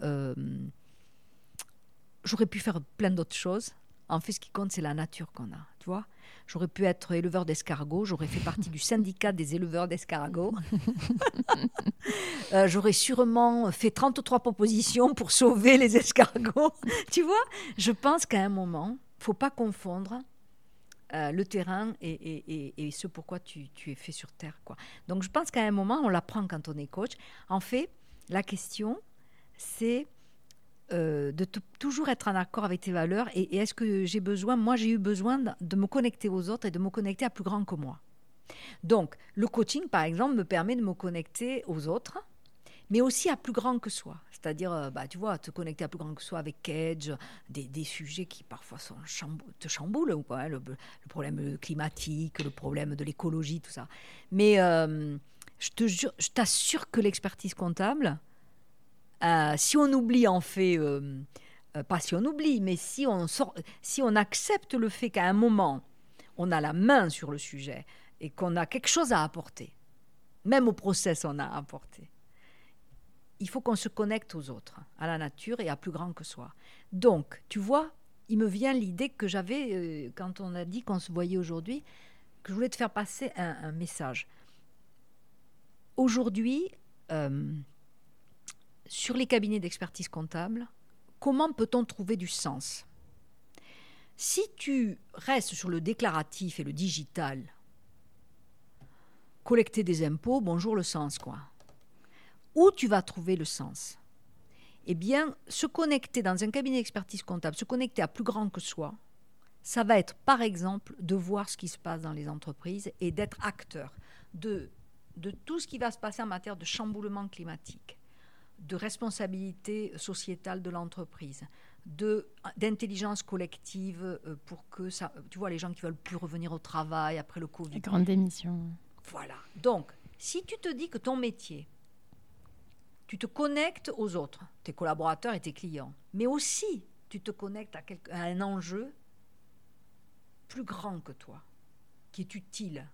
j'aurais pu faire plein d'autres choses. En fait, ce qui compte, c'est la nature qu'on a, tu vois. J'aurais pu être éleveur d'escargots, j'aurais fait partie du syndicat des éleveurs d'escargots. <laughs> Euh, j'aurais sûrement fait 33 propositions pour sauver les escargots. <laughs> tu vois, je pense qu'à un moment, faut pas confondre euh, le terrain et, et, ce pourquoi tu, tu, es fait sur Terre. Quoi. Donc je pense qu'à un moment, on l'apprend quand on est coach. En fait, la question, c'est euh, de toujours être en accord avec tes valeurs et, est-ce que j'ai besoin, moi j'ai eu besoin de, me connecter aux autres et de me connecter à plus grand que moi. Donc le coaching par exemple me permet de me connecter aux autres mais aussi à plus grand que soi. C'est-à-dire, euh, bah, tu vois, te connecter à plus grand que soi avec Edge, des, sujets qui parfois sont te chamboulent, ou pas, le, problème climatique, le problème de l'écologie, tout ça. Mais euh, je t'assure que l'expertise comptable, euh, si on oublie en fait, euh, euh, pas si on oublie, mais si on, sort, si on accepte le fait qu'à un moment, on a la main sur le sujet et qu'on a quelque chose à apporter, même au process on a à apporter, il faut qu'on se connecte aux autres, à la nature et à plus grand que soi. Donc, tu vois, il me vient l'idée que j'avais quand on a dit qu'on se voyait aujourd'hui, que je voulais te faire passer un message. aujourd'hui, sur les cabinets d'expertise comptable, comment peut-on trouver du sens? Si tu restes sur le déclaratif et le digital, collecter des impôts, bonjour le sens, quoi. Où tu vas trouver le sens? Eh bien, se connecter dans un cabinet d'expertise comptable, se connecter à plus grand que soi, ça va être par exemple de voir ce qui se passe dans les entreprises et d'être acteur de, de tout ce qui va se passer en matière de chamboulement climatique, de responsabilité sociétale de l'entreprise, de d'intelligence collective euh, pour que ça tu vois les gens qui veulent plus revenir au travail après le Covid. Les grandes démissions. Voilà. Donc, si tu te dis que ton métier tu te connectes aux autres, tes collaborateurs et tes clients, mais aussi tu te connectes à, quelque, à un enjeu plus grand que toi, qui est utile.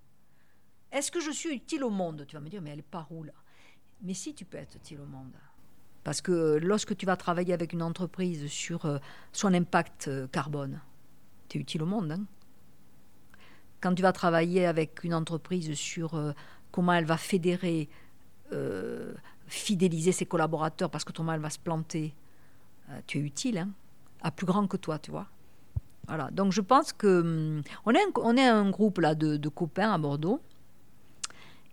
Est-ce que je suis utile au monde? Tu vas me dire, mais elle est par où là Mais si tu peux être utile au monde. Parce que lorsque tu vas travailler avec une entreprise sur euh, son impact euh, carbone, tu es utile au monde. Hein Quand tu vas travailler avec une entreprise sur euh, comment elle va fédérer, fidéliser ses collaborateurs parce que ton mal va se planter, tu es utile, hein à plus grand que toi, tu vois. Voilà. Donc je pense que hum, on est un, on est un groupe là de copains à Bordeaux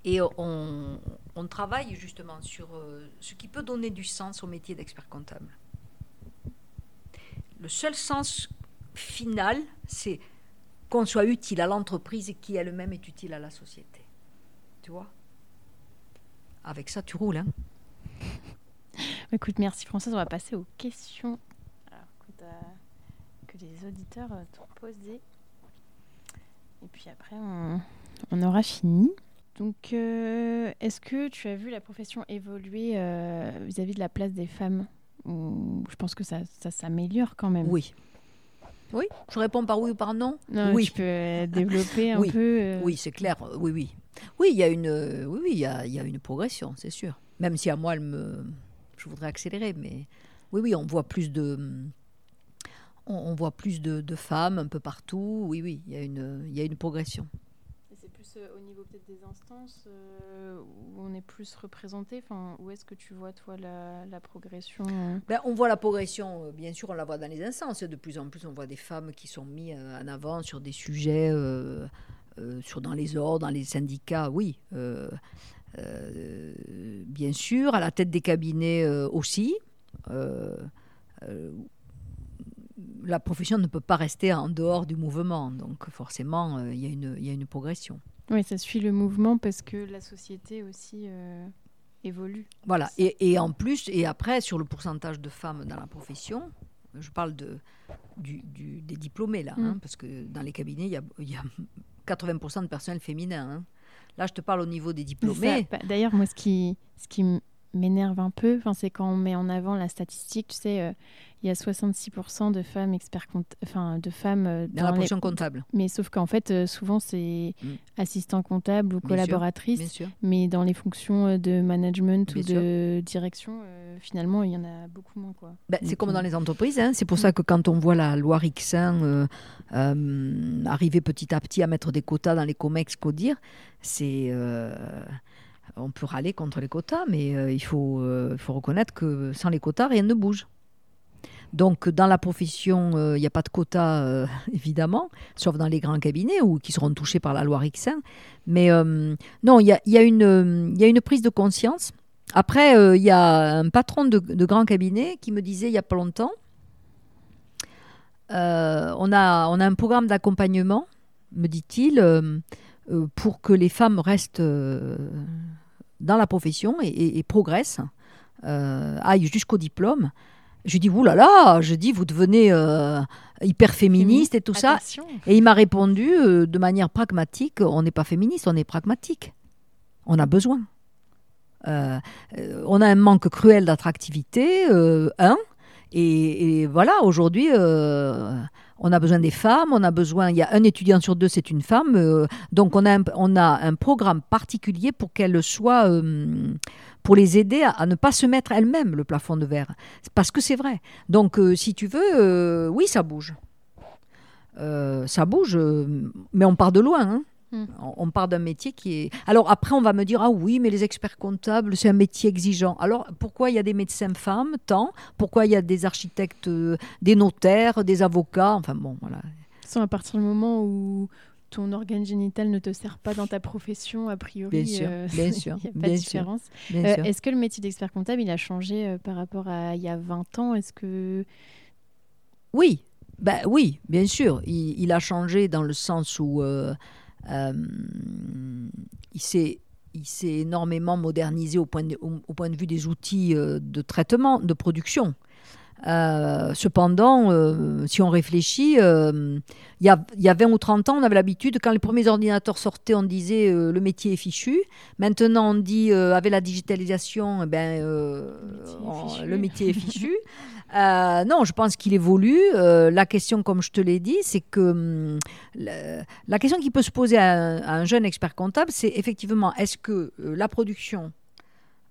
et on, travaille justement sur euh, ce qui peut donner du sens au métier d'expert comptable. Le seul sens final, c'est qu'on soit utile à l'entreprise et qui elle-même est utile à la société. Tu vois? Avec ça, tu roules. Hein <laughs> écoute, merci Françoise. On va passer aux questions Alors, écoute, euh, que les auditeurs euh, t'ont posées. Et puis après, on aura fini. Donc, euh, est-ce que tu as vu la profession évoluer euh, vis-à-vis de la place des femmes? Je pense que ça, ça s'améliore quand même. Oui. Oui, je réponds par oui ou par non? Non, oui. Tu peux euh, développer un Oui. peu. euh, Oui, c'est clair. Oui, oui. Oui, il y a une, oui, oui, il y a, il y a une progression, c'est sûr. Même si à moi, elle me, je voudrais accélérer, mais oui, oui, on voit plus de, on, on voit plus de, de femmes un peu partout. Oui, oui, il y a une, il y a une progression. Euh, au niveau peut-être des instances euh, où on est plus représenté? Où est-ce que tu vois toi la, progression euh? Ben, on voit la progression, bien sûr, on la voit dans les instances. De plus en plus, on voit des femmes qui sont mises en avant sur des sujets, sur, dans les ordres, dans les syndicats, oui. Bien sûr, à la tête des cabinets aussi. La profession ne peut pas rester en dehors du mouvement, donc forcément, il y a une progression. Oui, ça suit le mouvement parce que la société aussi euh, évolue. Voilà. Et, et en plus, et après, sur le pourcentage de femmes dans la profession, je parle de, du, du- des diplômés, là, hein, Mm. parce que dans les cabinets, il y a, il y a 80% de personnel féminin. hein. Là, je te parle au niveau des diplômés. bah, D'ailleurs, moi, ce qui, ce qui m'énerve un peu, enfin, c'est quand on met en avant la statistique, tu sais, euh, il y a 66% de femmes experts enfin, de femmes euh, Dans la les- profession comptable, Mais sauf qu'en fait, euh, souvent, c'est Mm. assistant comptable ou Bien sûr, collaboratrice. bien sûr. Mais dans les fonctions de management Bien ou de direction, finalement, il y en a beaucoup moins. Quoi. Ben, c'est comme dans les entreprises. hein. C'est pour ça que quand on voit la loi Rixin arriver petit à petit à mettre des quotas dans les COMEX, CODIR, c'est. On peut râler contre les quotas, mais euh, il faut, euh, faut reconnaître que sans les quotas, rien ne bouge. Donc, dans la profession, euh, il n'y a pas de quotas, <laughs> évidemment, sauf dans les grands cabinets ou qui seront touchés par la loi Rixin. Mais non, il y a, une, prise de conscience. Après, il y a un patron de, grand cabinet qui me disait il n'y a pas longtemps, on, a, un programme d'accompagnement, me dit-il, pour que les femmes restent dans la profession et, et- et progressent, euh, aillent jusqu'au diplôme. Je lui dis, oulala, là là, je dis, vous devenez euh, hyper féministe et tout ça. Et il m'a répondu euh, de manière pragmatique, on n'est pas féministe, on est pragmatique. On a besoin. On a un manque cruel d'attractivité, un. Et, et voilà, aujourd'hui, on a besoin des femmes, on a besoin, il y a un étudiant sur deux, c'est une femme. euh, donc on a, un, programme particulier pour qu'elles soient, euh, pour les aider à, ne pas se mettre elles-mêmes le plafond de verre. Parce que c'est vrai. Donc euh, si tu veux, oui, ça bouge. Ça bouge, mais on part de loin. hein. On, part d'un métier qui est. Alors après, on va me dire ah oui, mais les experts comptables, c'est un métier exigeant. Alors pourquoi il y a des médecins femmes tant? Pourquoi il y a des architectes, euh, des notaires, des avocats? Enfin bon, voilà. C'est à partir du moment où ton organe génital ne te sert pas dans ta profession, a priori, bien sûr, euh, bien <laughs> sûr, il n'y a pas de différence. Euh, est-ce que le métier d'expert comptable, il a changé par rapport à il y a 20 ans? Est-ce que oui, ben oui, bien sûr, il, a changé dans le sens où euh, il s'est il s'est énormément modernisé au point de, au, point de vue des outils euh, de traitement, de production. Euh, cependant, si on réfléchit, il y, a, y, a, 20 ou 30 ans, on avait l'habitude, quand les premiers ordinateurs sortaient, on disait le métier est fichu. Maintenant, on dit avec la digitalisation, eh ben, le métier est fichu. <laughs> Euh, non, je pense qu'il évolue. Euh, la question, comme je te l'ai dit, c'est que hum, la, question qui peut se poser à un, jeune expert comptable, c'est effectivement, est-ce que euh, la production,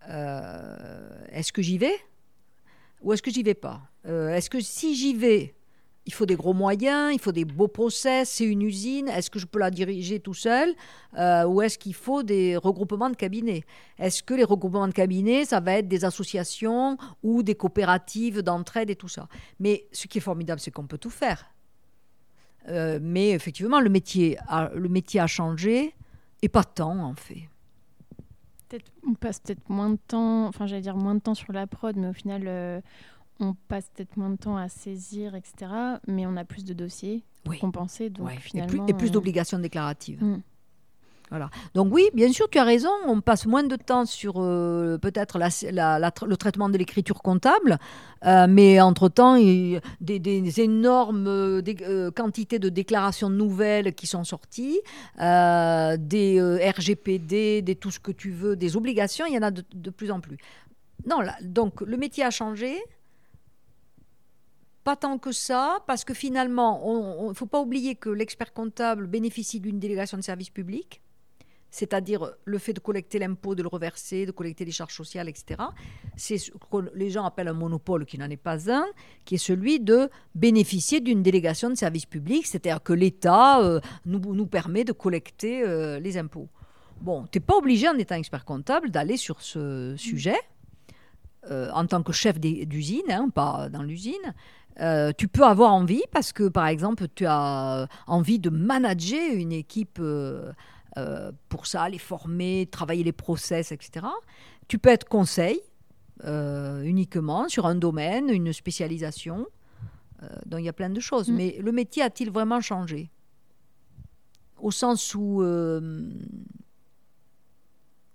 est-ce que j'y vais? Ou est-ce que j'y vais pas? Est-ce que si j'y vais, il faut des gros moyens, il faut des beaux process, c'est une usine, est-ce que je peux la diriger tout seul euh, ou est-ce qu'il faut des regroupements de cabinets? Est-ce que les regroupements de cabinets, ça va être des associations ou des coopératives d'entraide et tout ça? Mais ce qui est formidable, c'est qu'on peut tout faire. Euh, mais effectivement, le métier, le métier a changé et pas tant en fait. On passe peut-être moins de temps, enfin j'allais dire moins de temps sur la prod, mais au final... Euh, on passe peut-être moins de temps à saisir, etc. Mais on a plus de dossiers pour compenser. Donc finalement, et plus, euh, d'obligations déclaratives. Hmm. Donc oui, bien sûr, tu as raison, on passe moins de temps sur euh, peut-être le traitement de l'écriture comptable, euh, mais entre-temps, des, des, énormes quantités de déclarations nouvelles qui sont sorties, des RGPD, des tout ce que tu veux, des obligations, il y en a de, plus en plus. Non, donc le métier a changé, pas tant que ça, parce que finalement, il ne faut pas oublier que l'expert comptable bénéficie d'une délégation de service public, c'est-à-dire le fait de collecter l'impôt, de le reverser, de collecter les charges sociales, etc. C'est ce que les gens appellent un monopole qui n'en est pas un, qui est celui de bénéficier d'une délégation de service public, c'est-à-dire que l'État euh, nous, nous, permet de collecter euh, les impôts. Bon, tu n'es pas obligé en étant expert comptable d'aller sur ce sujet. Euh, en tant que chef d'usine, hein, pas dans l'usine, euh, tu peux avoir envie parce que, par exemple, tu as envie de manager une équipe euh, euh, pour ça, les former, travailler les process, etc. Tu peux être conseil uniquement sur un domaine, une spécialisation. donc il y a plein de choses. Mm. Mais le métier a-t-il vraiment changé? Au sens où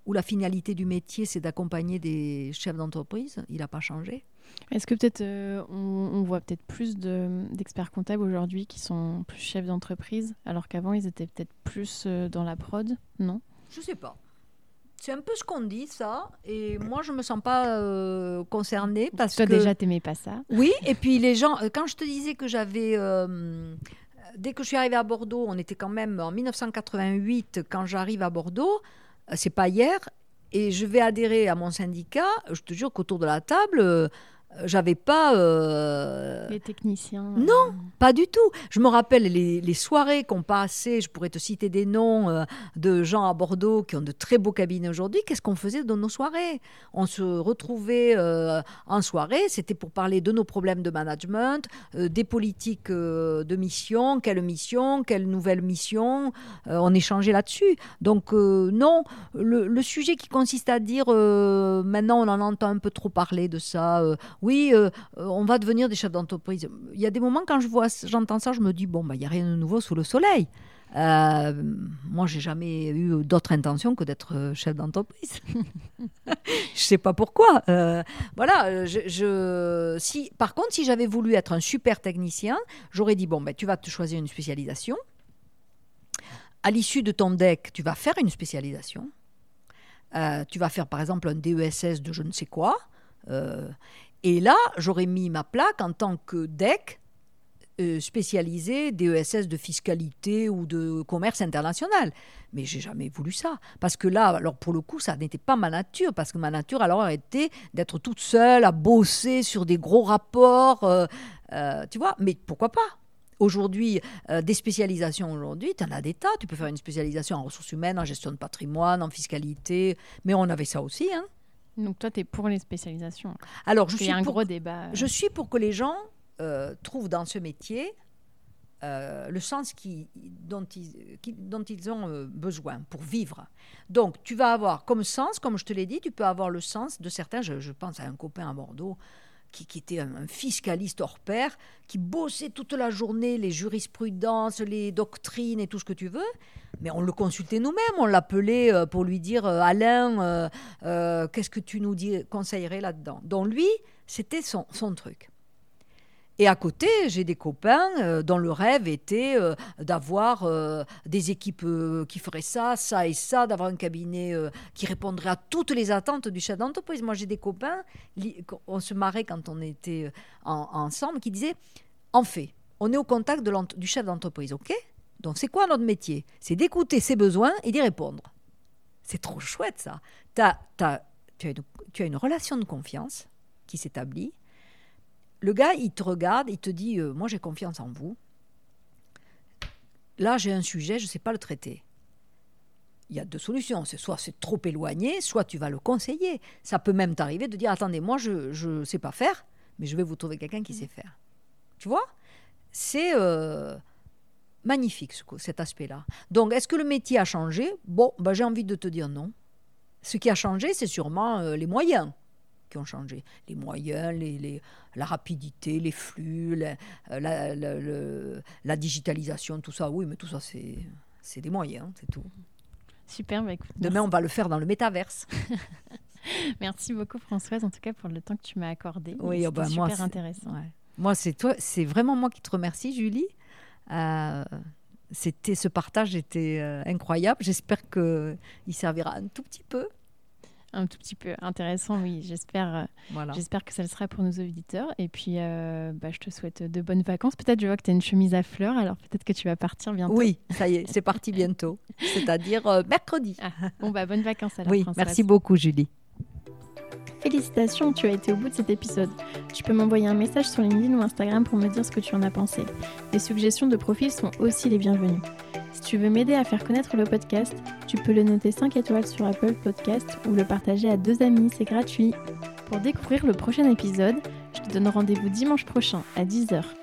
où la finalité du métier, c'est d'accompagner des chefs d'entreprise. Il n'a pas changé. Est-ce que peut-être euh, on, voit peut-être plus d'experts comptables aujourd'hui qui sont plus chefs d'entreprise, alors qu'avant ils étaient peut-être plus euh, dans la prod Non? Je sais pas. C'est un peu ce qu'on dit, ça. Et moi, je me sens pas euh, concernée parce Toi, que. déjà, t'aimais pas ça. Oui, et puis les gens. Quand je te disais que j'avais. dès que je suis arrivée à Bordeaux, on était quand même en 1988, quand j'arrive à Bordeaux, c'est pas hier, et je vais adhérer à mon syndicat, je te jure qu'autour de la table, j'avais pas. Euh, les techniciens. Non, euh. pas du tout. Je me rappelle les, soirées qu'on passait, je pourrais te citer des noms euh, de gens à Bordeaux qui ont de très beaux cabinets aujourd'hui. Qu'est-ce qu'on faisait dans nos soirées? On se retrouvait en soirée, c'était pour parler de nos problèmes de management, des politiques de mission, quelle mission, quelle nouvelle mission. on échangeait là-dessus. Donc, non, le, le, sujet qui consiste à dire maintenant on en entend un peu trop parler de ça oui, euh, euh, on va devenir des chefs d'entreprise. Il y a des moments quand je vois, j'entends ça, je me dis bon, bah il y a rien de nouveau sous le soleil. Euh, moi, j'ai jamais eu d'autre intention que d'être euh, chef d'entreprise. <laughs> je sais pas pourquoi. voilà. Je, si, par contre, si j'avais voulu être un super technicien, j'aurais dit bon, ben, tu vas te choisir une spécialisation. À l'issue de ton deck, tu vas faire une spécialisation. tu vas faire par exemple un DESS de je ne sais quoi. Et là, j'aurais mis ma plaque en tant que DEC euh, spécialisé DESS de fiscalité ou de commerce international. Mais j'ai jamais voulu ça. Parce que là, alors pour le coup, ça n'était pas ma nature. Parce que ma nature, alors, était d'être toute seule à bosser sur des gros rapports. Euh, euh, tu vois, mais pourquoi pas? Aujourd'hui, des spécialisations aujourd'hui, tu en as des tas. Tu peux faire une spécialisation en ressources humaines, en gestion de patrimoine, en fiscalité. Mais on avait ça aussi. Hein. Donc toi, tu es pour les spécialisations. Alors, je suis, un pour, gros débat. je suis pour que les gens euh, trouvent dans ce métier euh, le sens qui, dont, ils, qui- dont ils ont euh, besoin pour vivre. Donc, tu vas avoir comme sens, comme je te l'ai dit, tu peux avoir le sens de certains. Je, je pense à un copain à Bordeaux qui, était un, fiscaliste hors pair, qui bossait toute la journée les jurisprudences, les doctrines et tout ce que tu veux. Mais on le consultait nous-mêmes, on l'appelait euh, pour lui dire euh, Alain, euh, qu'est-ce que tu nous dis, conseillerais là-dedans? Donc lui, c'était son truc. Et à côté, j'ai des copains euh, dont le rêve était euh, d'avoir euh, des équipes qui feraient ça, ça et ça, d'avoir un cabinet qui répondrait à toutes les attentes du chef d'entreprise. Moi, j'ai des copains, on se marrait quand on était en- ensemble, qui disaient En fait, on est au contact de du chef d'entreprise, ok? Donc, c'est quoi notre métier? C'est d'écouter ses besoins et d'y répondre. C'est trop chouette, ça. Tu, as tu as une relation de confiance qui s'établit. Le gars, il te regarde, il te dit euh, Moi, j'ai confiance en vous. Là, j'ai un sujet, je ne sais pas le traiter. Il y a deux solutions. Soit c'est trop éloigné, soit tu vas le conseiller. Ça peut même t'arriver de dire Attendez, moi, je ne sais pas faire, mais je vais vous trouver quelqu'un qui sait faire. Tu vois? C'est euh, magnifique, ce cet aspect-là. Donc, est-ce que le métier a changé? Bon, ben, j'ai envie de te dire non. Ce qui a changé, c'est sûrement euh, les moyens qui ont changé. Les moyens, les, les- la rapidité, les flux, la, euh, la, la- le- la digitalisation, tout ça. Oui, mais tout ça, c'est, des moyens, hein, c'est tout. Super, bah écoute, Demain, on va le faire dans le métaverse. <laughs> Merci beaucoup Françoise, en tout cas pour le temps que tu m'as accordé. Oui, oh bah, super moi, intéressant. Ouais. Moi, c'est toi, c'est vraiment moi qui te remercie, Julie. Euh, c'était ce partage était euh, incroyable. J'espère que il servira un tout petit peu. Un tout petit peu intéressant, oui. J'espère, euh, Voilà. j'espère que ça le sera pour nos auditeurs. Et puis, euh, bah, je te souhaite de bonnes vacances. Peut-être, je vois que tu as une chemise à fleurs, alors peut-être que tu vas partir bientôt. Oui, ça y est, <laughs> c'est parti bientôt. C'est-à-dire euh, mercredi. Ah, bon, bah, bonnes vacances alors. oui, Françoise. merci beaucoup, Julie. Félicitations, tu as été au bout de cet épisode. Tu peux m'envoyer un message sur LinkedIn ou Instagram pour me dire ce que tu en as pensé. Les suggestions de profil sont aussi les bienvenues. Si tu veux m'aider à faire connaître le podcast, tu peux le noter 5 étoiles sur Apple Podcast ou le partager à deux amis, c'est gratuit. Pour découvrir le prochain épisode, je te donne rendez-vous dimanche prochain à 10h